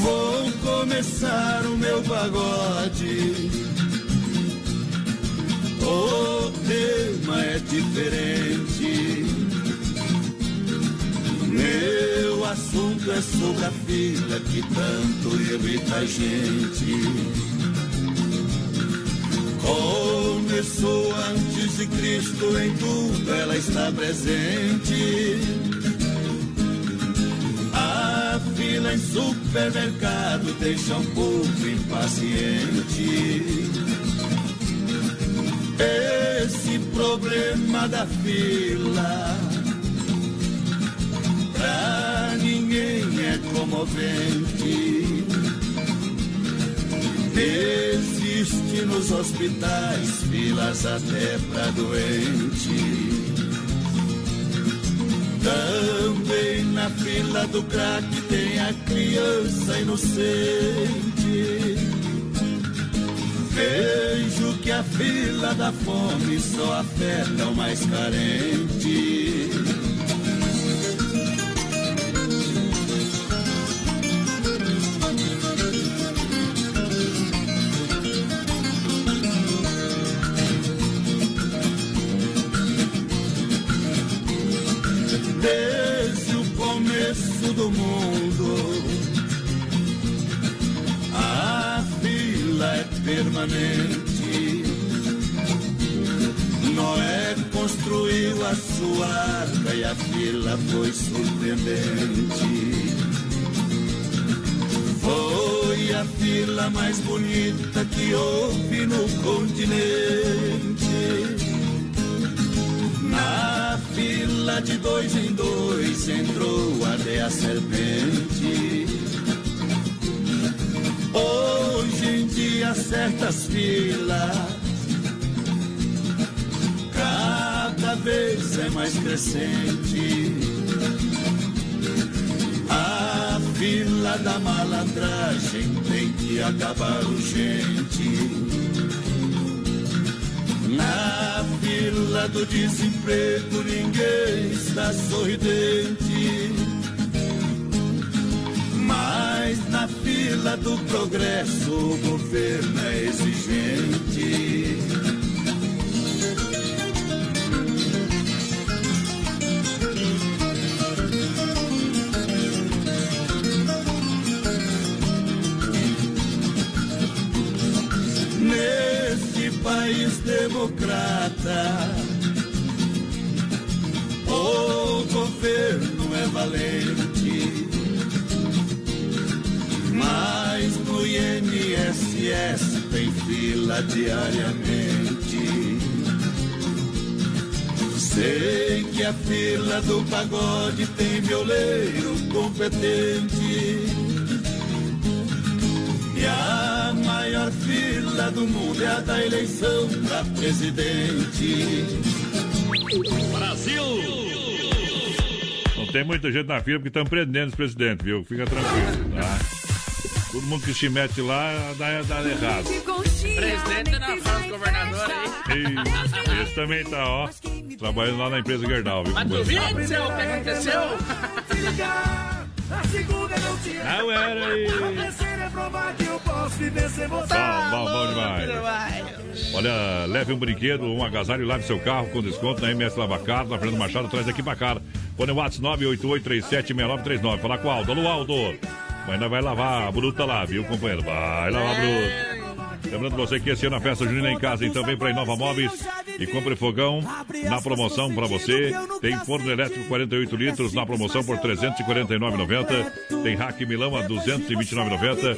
Vou começar o meu pagode. O tema é diferente. Meu assunto é sobre a vida que tanto irrita a gente. Começou antes de Cristo, em tudo ela está presente. A fila em supermercado deixa um pouco impaciente. Esse problema da fila pra ninguém é comovente. Existe nos hospitais filas até pra doente. Também na fila do crack tem a criança inocente. Vejo que a fila da fome só afeta o mais carente. Desde o começo do mundo, a fila é permanente. Noé construiu a sua arca e a fila foi surpreendente. Foi a fila mais bonita que houve no continente. Na fila de dois em dois entrou até a serpente. Hoje em dia certas filas cada vez é mais crescente. A fila da malandragem tem que acabar urgente. Do desemprego ninguém está sorridente. Mas na fila do progresso o governo é exigente. Neste país democrata, o governo é valente, mas no INSS tem fila diariamente. Sei que a fila do pagode tem violeiro competente. E a maior fila do mundo é a da eleição pra presidente. Brasil! Tem muita gente na fila porque estão prendendo os presidentes, viu? Fica tranquilo, tá? Todo mundo que se mete lá dá, dá errado. Presidente na frente, governador aí. E esse também tá, ó, trabalhando lá na empresa Gerdau, viu? Mas tu viu, Marcelo, o que aconteceu? Não era aí. Bom, bom, bom demais. Olha, leve um brinquedo, um agasalho e lave seu carro com desconto na MS Lavacar, na Fernando Machado, traz aqui pra cara. Põe o WhatsApp 988376939. Fala com o Aldo. Alô, Aldo. Mas ainda vai lavar a bruta lá, viu, companheiro? Vai lavar a bruta. Lembrando você que esse ano a festa junina é em casa, então vem pra Inova Móveis e compre fogão na promoção pra você. Tem forno elétrico 48 litros na promoção por R$ 349,90. Tem rack Milão a R$ 229,90.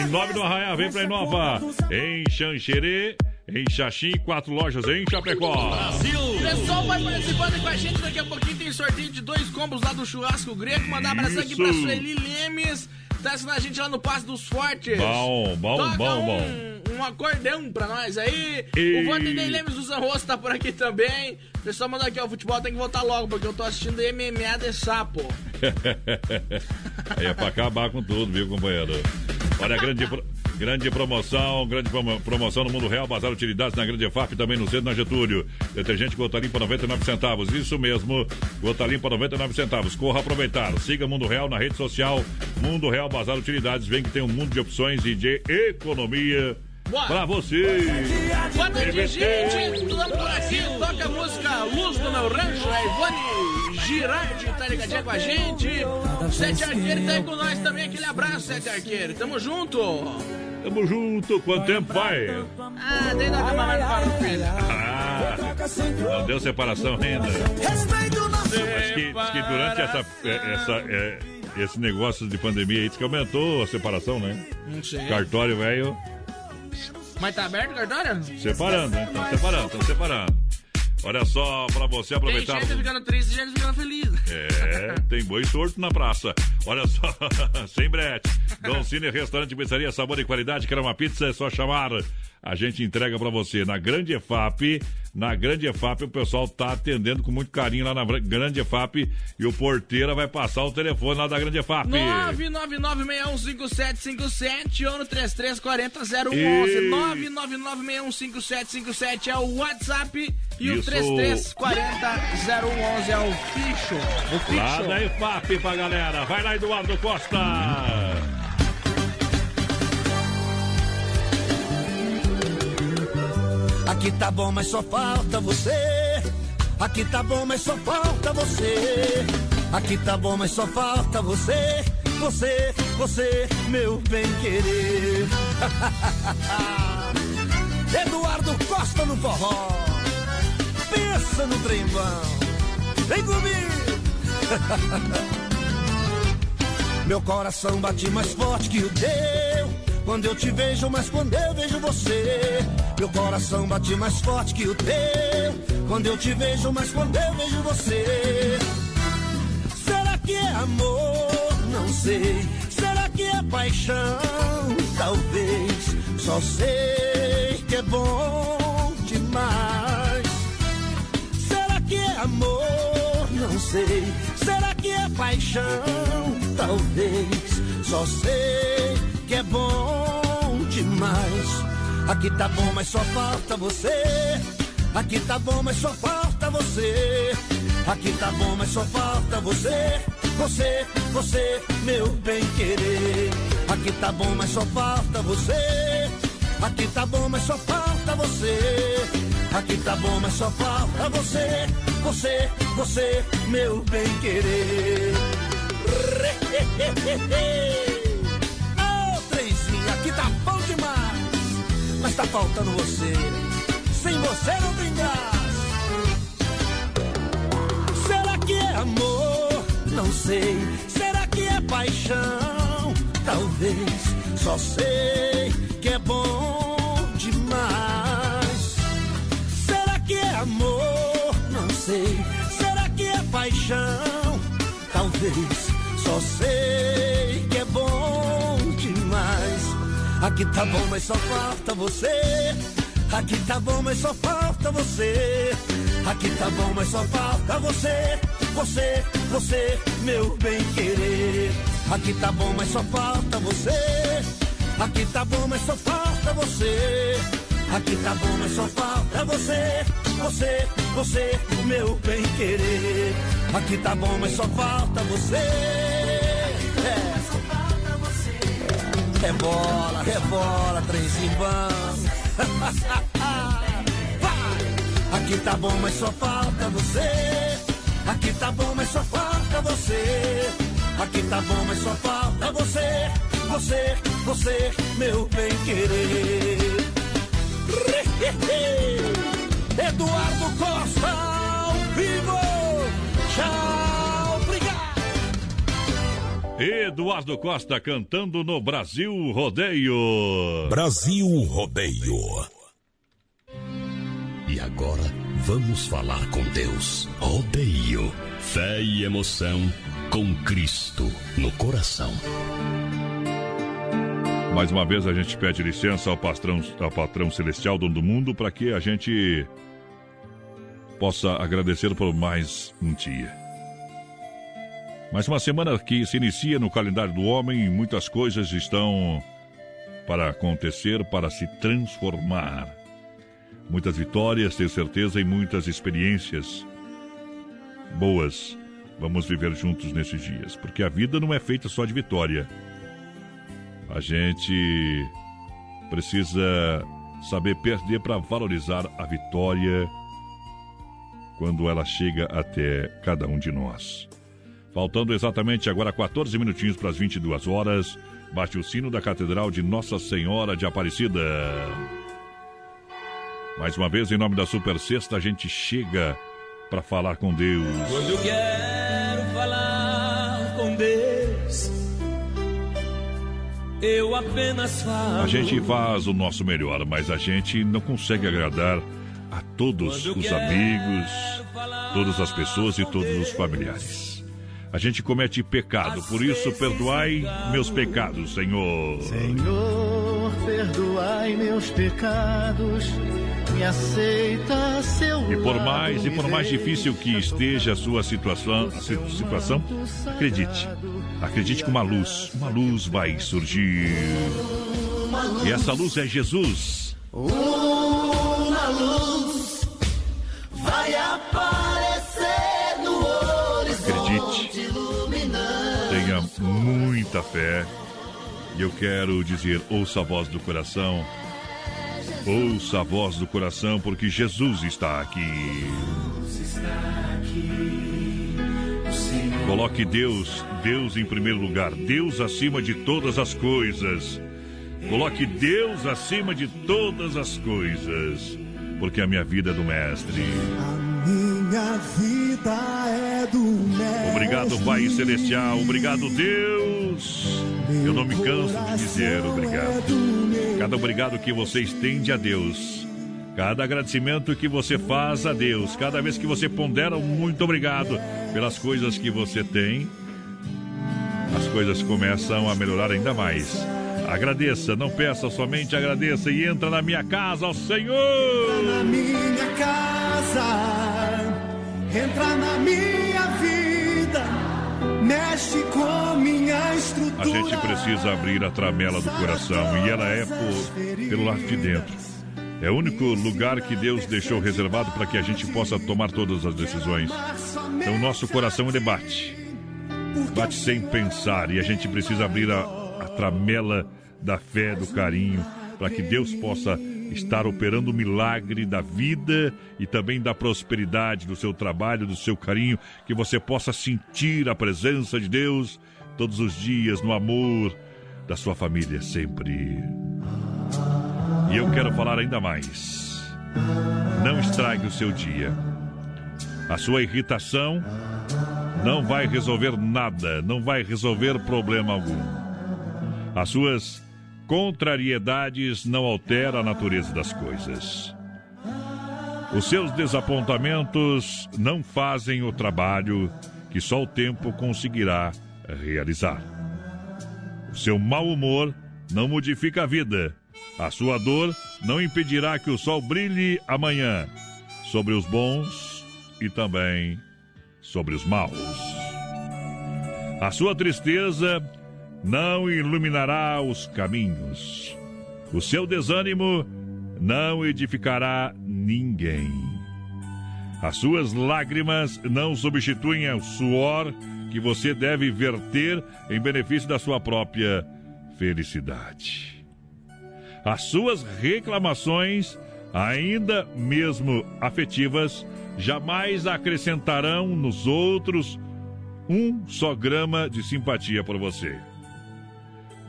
E nove no Arraiá, vem pra Inova. Em Xanxerê, em Xaxim, quatro lojas em Chapecó. O pessoal vai participando com a gente. Daqui a pouquinho tem sorteio de dois combos lá do Churrasco Grego. Mandar um abraço aqui pra Sueli Lemes. Tá assistindo a gente lá no Passo dos Fortes. Bom, bom, Toca bom, um, bom. Um acordeão pra nós aí. E- O Vanderlei Lemes do Zanrosso tá por aqui também. O pessoal manda aqui, ó. O futebol tem que voltar logo, porque eu tô assistindo MMA de sapo. Aí é pra acabar com tudo, viu, companheiro? Olha, grande, pro- grande promoção, grande promo- promoção no Mundo Real, Bazar Utilidades na Grande EFAP, também no centro, na Getúlio. Detergente Gota Limpa, 99 centavos. Isso mesmo, Gota Limpa, 99 centavos. Corra aproveitar. Siga Mundo Real na rede social, Mundo Real Bazar Utilidades. Vem que tem um mundo de opções e de economia pra você. Boa noite, gente. Tudo por aqui. Toca a música Luz do Meu Rancho. A Ivone Girardi tá ligadinha com a gente. Sete Arqueiro tá aí com nós também. Aquele abraço, Sete Arqueiro. Tamo junto. Tamo junto. Quanto tempo vai? Ah, desde a cama mais para o filho. Ah, não deu separação ainda. Mas que, diz que durante essa, é, essa, é, esse negócio de pandemia aí, diz que aumentou a separação, né? Não sei. Cartório velho Mas tá aberto o cartório? separando, né? Estão separando, estão separando. Olha só, pra você Tem aproveitar. gente ficando triste gente ficando feliz. É, tem boi torto na praça. Olha só, sem brete. Dom Cine Restaurante Pizzaria, sabor e qualidade. Quer uma pizza? É só chamar. A gente entrega pra você na Grande EFAP. Na Grande EFAP, o pessoal tá atendendo com muito carinho lá na Grande EFAP. E o porteira vai passar o telefone lá da Grande EFAP. 999615757 ou no 3340-011. E- 999615757 é o WhatsApp e o Isso. 3340-011 é o ficho. O ficho. Lá da EFAP pra galera. Vai lá, Eduardo Costa. Aqui tá bom, mas só falta você. Aqui tá bom, mas só falta você. Aqui tá bom, mas só falta você. Você, você, meu bem querer. Eduardo Costa no forró. pensa no trem bom. Vem comigo! Meu coração bate mais forte que o teu. Quando eu te vejo, mas quando eu vejo você. Meu coração bate mais forte que o teu. Quando eu te vejo, mas quando eu vejo você. Será que é amor? Não sei. Será que é paixão? Talvez. Só sei que é bom demais. Será que é amor? Não sei. Será que é paixão? Talvez. Só sei é bom demais. Aqui tá bom, mas só falta você. Aqui tá bom, mas só falta você. Aqui tá bom, mas só falta você. Você, você, meu bem querer. Aqui tá bom, mas só falta você. Aqui tá bom, mas só falta você. Aqui tá bom, mas só falta você. Você, você, meu bem querer. aqui tá bom demais. Mas tá faltando você. Sem você não tem graça. Será que é amor? Não sei. Será que é paixão? Talvez. Só sei que é bom demais. Será que é amor? Não sei. Será que é paixão? Talvez. Só sei Aqui tá bom, mas só falta você. Aqui tá bom, mas só falta você. Aqui tá bom, mas só falta você. Você, você, meu bem querer. Aqui tá bom, mas só falta você. Aqui tá bom, mas só falta você. Aqui tá bom, mas só falta você. Você, você, meu bem querer. Aqui tá bom, mas só falta você. É. É bola, é bola, trenzinho bom. Aqui tá bom, mas só falta você. Aqui tá bom, mas só falta você. Aqui tá bom, mas só falta você. Você, você, meu bem querer. Eduardo Costa ao vivo. Tchau. Eduardo Costa cantando no Brasil Rodeio. Brasil Rodeio. E agora vamos falar com Deus. Rodeio. Fé e emoção com Cristo no coração. Mais uma vez a gente pede licença ao patrão, ao patrão celestial, dono do mundo, para que a gente possa agradecer por mais um dia. Mais uma semana que se inicia no calendário do homem muitas coisas estão para acontecer, para se transformar. Muitas vitórias, tenho certeza, e muitas experiências boas vamos viver juntos nesses dias, porque a vida não é feita só de vitória. A gente precisa saber perder para valorizar a vitória quando ela chega até cada um de nós. Faltando exatamente agora 14 minutinhos para as 22 horas, bate o sino da Catedral de Nossa Senhora de Aparecida. Mais uma vez, em nome da Super Sexta, a gente chega para falar com Deus. Quando eu quero falar com Deus, eu apenas falo. A gente faz o nosso melhor, mas a gente não consegue agradar a todos os amigos, todas as pessoas e todos os familiares. A gente comete pecado, por isso perdoai meus pecados, Senhor. Senhor, perdoai meus pecados. Me aceita seu E por mais e por mais difícil que esteja a sua situação, a situação, acredite. Acredite que uma luz, uma luz vai surgir. E essa luz é Jesus. Uma luz vai aparecer muita fé. E eu quero dizer, ouça a voz do coração. Ouça a voz do coração, porque Jesus está aqui. Coloque Deus, Deus em primeiro lugar, Deus acima de todas as coisas. Coloque Deus acima de todas as coisas, porque a minha vida é do Mestre. Minha vida é do mestre. Obrigado, Pai Celestial. Obrigado, Deus. Eu não me canso de dizer obrigado. Cada obrigado que você estende a Deus. Cada agradecimento que você faz a Deus. Cada vez que você pondera muito obrigado pelas coisas que você tem. As coisas começam a melhorar ainda mais. Agradeça, não peça somente, agradeça e entra na minha casa, ao Senhor. Na minha casa, entra na minha vida, mexe com minha estrutura. A gente precisa abrir a tramela do coração e ela é por, pelo lado de dentro. É o único lugar que Deus deixou reservado para que a gente possa tomar todas as decisões. Então, o nosso coração ele bate. Bate sem pensar e a gente precisa abrir a, a tramela da fé, do carinho, para que Deus possa estar operando o milagre da vida e também da prosperidade do seu trabalho, do seu carinho, que você possa sentir a presença de Deus todos os dias no amor da sua família sempre. E eu quero falar ainda mais. Não estrague o seu dia. A sua irritação não vai resolver nada, não vai resolver problema algum. As suas contrariedades não alteram a natureza das coisas. Os seus desapontamentos não fazem o trabalho que só o tempo conseguirá realizar. O seu mau humor não modifica a vida. A sua dor não impedirá que o sol brilhe amanhã sobre os bons e também sobre os maus. A sua tristeza não iluminará os caminhos. O seu desânimo não edificará ninguém. As suas lágrimas não substituem o suor que você deve verter em benefício da sua própria felicidade. As suas reclamações, ainda mesmo afetivas, jamais acrescentarão nos outros um só grama de simpatia por você.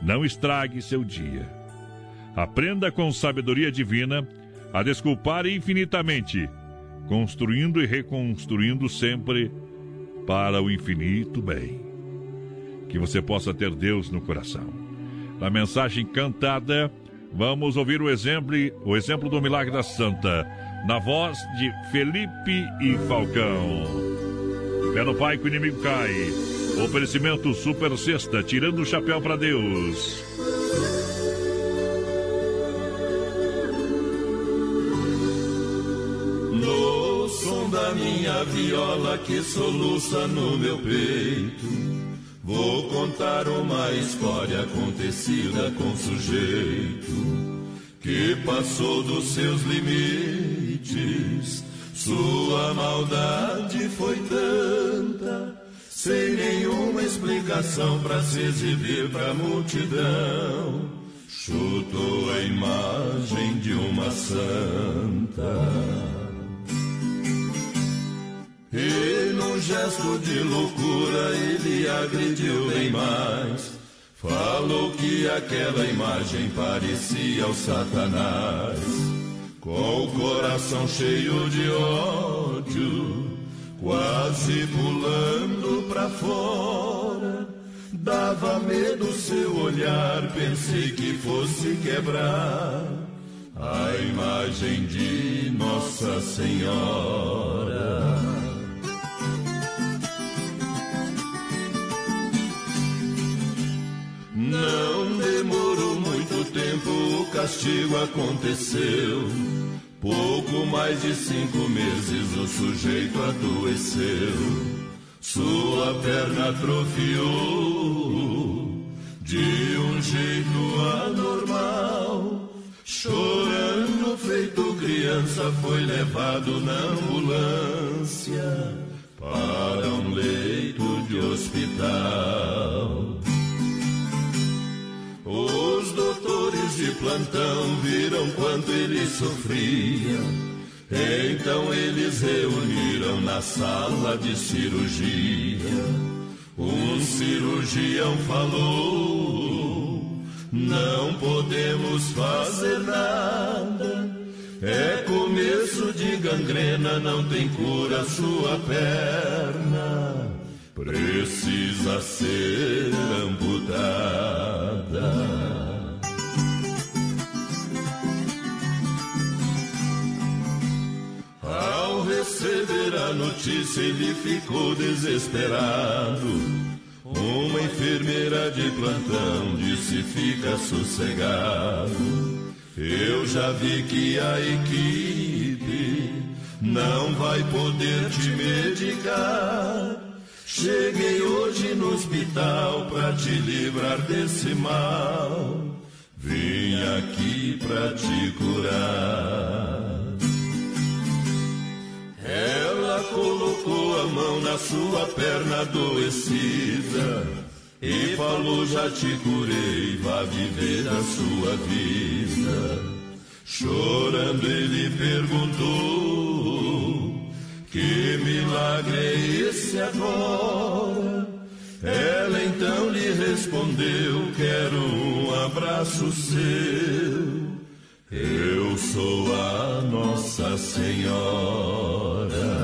Não estrague seu dia. Aprenda com sabedoria divina a desculpar infinitamente, construindo e reconstruindo sempre para o infinito bem. Que você possa ter Deus no coração. Na mensagem cantada, vamos ouvir o exemplo, o exemplo do milagre da Santa, na voz de Felipe e Falcão. Pé no pai que o inimigo cai. Oferecimento Super Sexta, tirando o chapéu para Deus. No som da minha viola que soluça no meu peito, vou contar uma história acontecida com sujeito que passou dos seus limites. Sua maldade foi tanta, sem nenhuma explicação para se exibir pra multidão. Chutou a imagem de uma santa. E num gesto de loucura ele agrediu bem mais. Falou que aquela imagem parecia o Satanás, com o coração cheio de ódio, quase pulando pra fora. Dava medo seu olhar, pensei que fosse quebrar a imagem de Nossa Senhora. Não demorou muito tempo, o castigo aconteceu. Pouco mais de cinco meses o sujeito adoeceu. Sua perna atrofiou de um jeito anormal. Chorando, feito criança, foi levado na ambulância para um leito de hospital. De plantão viram quanto ele sofria. Então eles reuniram na sala de cirurgia. Um cirurgião falou: Não podemos fazer nada. É começo de gangrena, não tem cura sua perna. Precisa ser amputada. Notícia, ele ficou desesperado. Uma enfermeira de plantão disse: Fica sossegado. Eu já vi que a equipe não vai poder te medicar. Cheguei hoje no hospital pra te livrar desse mal. Vim aqui pra te curar. Colocou a mão na sua perna adoecida e falou: Já te curei, vá viver a sua vida. Chorando, ele perguntou: Que milagre é esse agora? Ela então lhe respondeu: Quero um abraço seu. Eu sou a Nossa Senhora.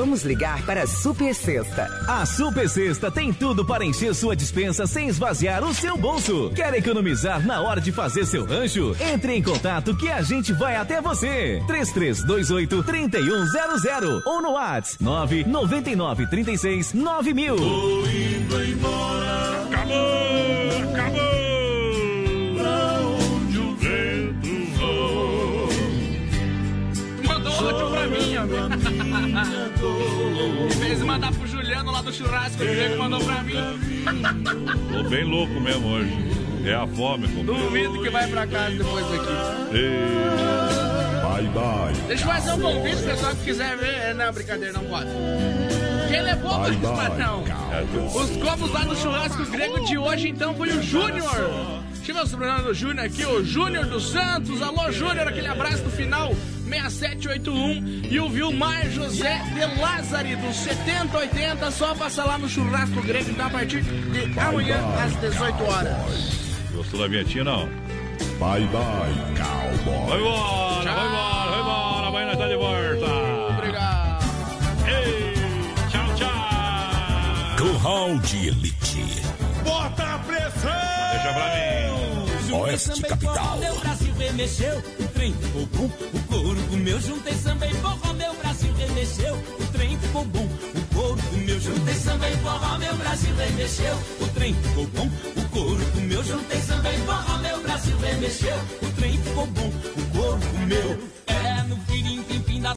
Vamos ligar para a Super Sexta. A Super Sexta tem tudo para encher sua dispensa sem esvaziar o seu bolso. Quer economizar na hora de fazer seu rancho? Entre em contato que a gente vai até você. 3328 3100 ou no WhatsApp 999 36 9000. Tô indo embora. Acabou! Acabou! Pra onde o vento voa. Mandou outro pra mim, ó. Em vez de mandar pro Juliano lá do churrasco, veio que mandou pra mim. Tô bem louco mesmo hoje. É a fome, companheiro. Duvido que vai pra casa depois daqui. Bye, bye. Deixa eu fazer um convite, pessoal que quiser ver. É, Não, brincadeira, não pode. Quem levou mais patrão? Os comos lá no churrasco grego de hoje, então, foi o Júnior. Deixa eu ver o sobrenome do Júnior aqui, o Júnior dos Santos. Alô, Júnior, aquele abraço no final. 6781 e o Vilmar José de Lázari dos 7080 só passa lá no churrasco grego então a partir de amanhã às 18 horas. Gostou da vinhetinha, não? Bye, bye, cowboy. Vai embora, vai embora, vai embora. Amanhã nós tá de volta. Obrigado. Ei, tchau, tchau. Curral de Elite. Bota a pressão! Deixa pra mim. Oeste Capital remexeu, o trem ficou bom, o corpo meu juntei samba e forró, meu Brasil remexeu, o trem ficou bom, o corpo meu juntei samba e forró, meu Brasil remexeu, o trem ficou bom, o corpo meu juntei samba e forró, meu Brasil remexeu, o trem ficou bom, o corpo meu é no firim, pim, pim da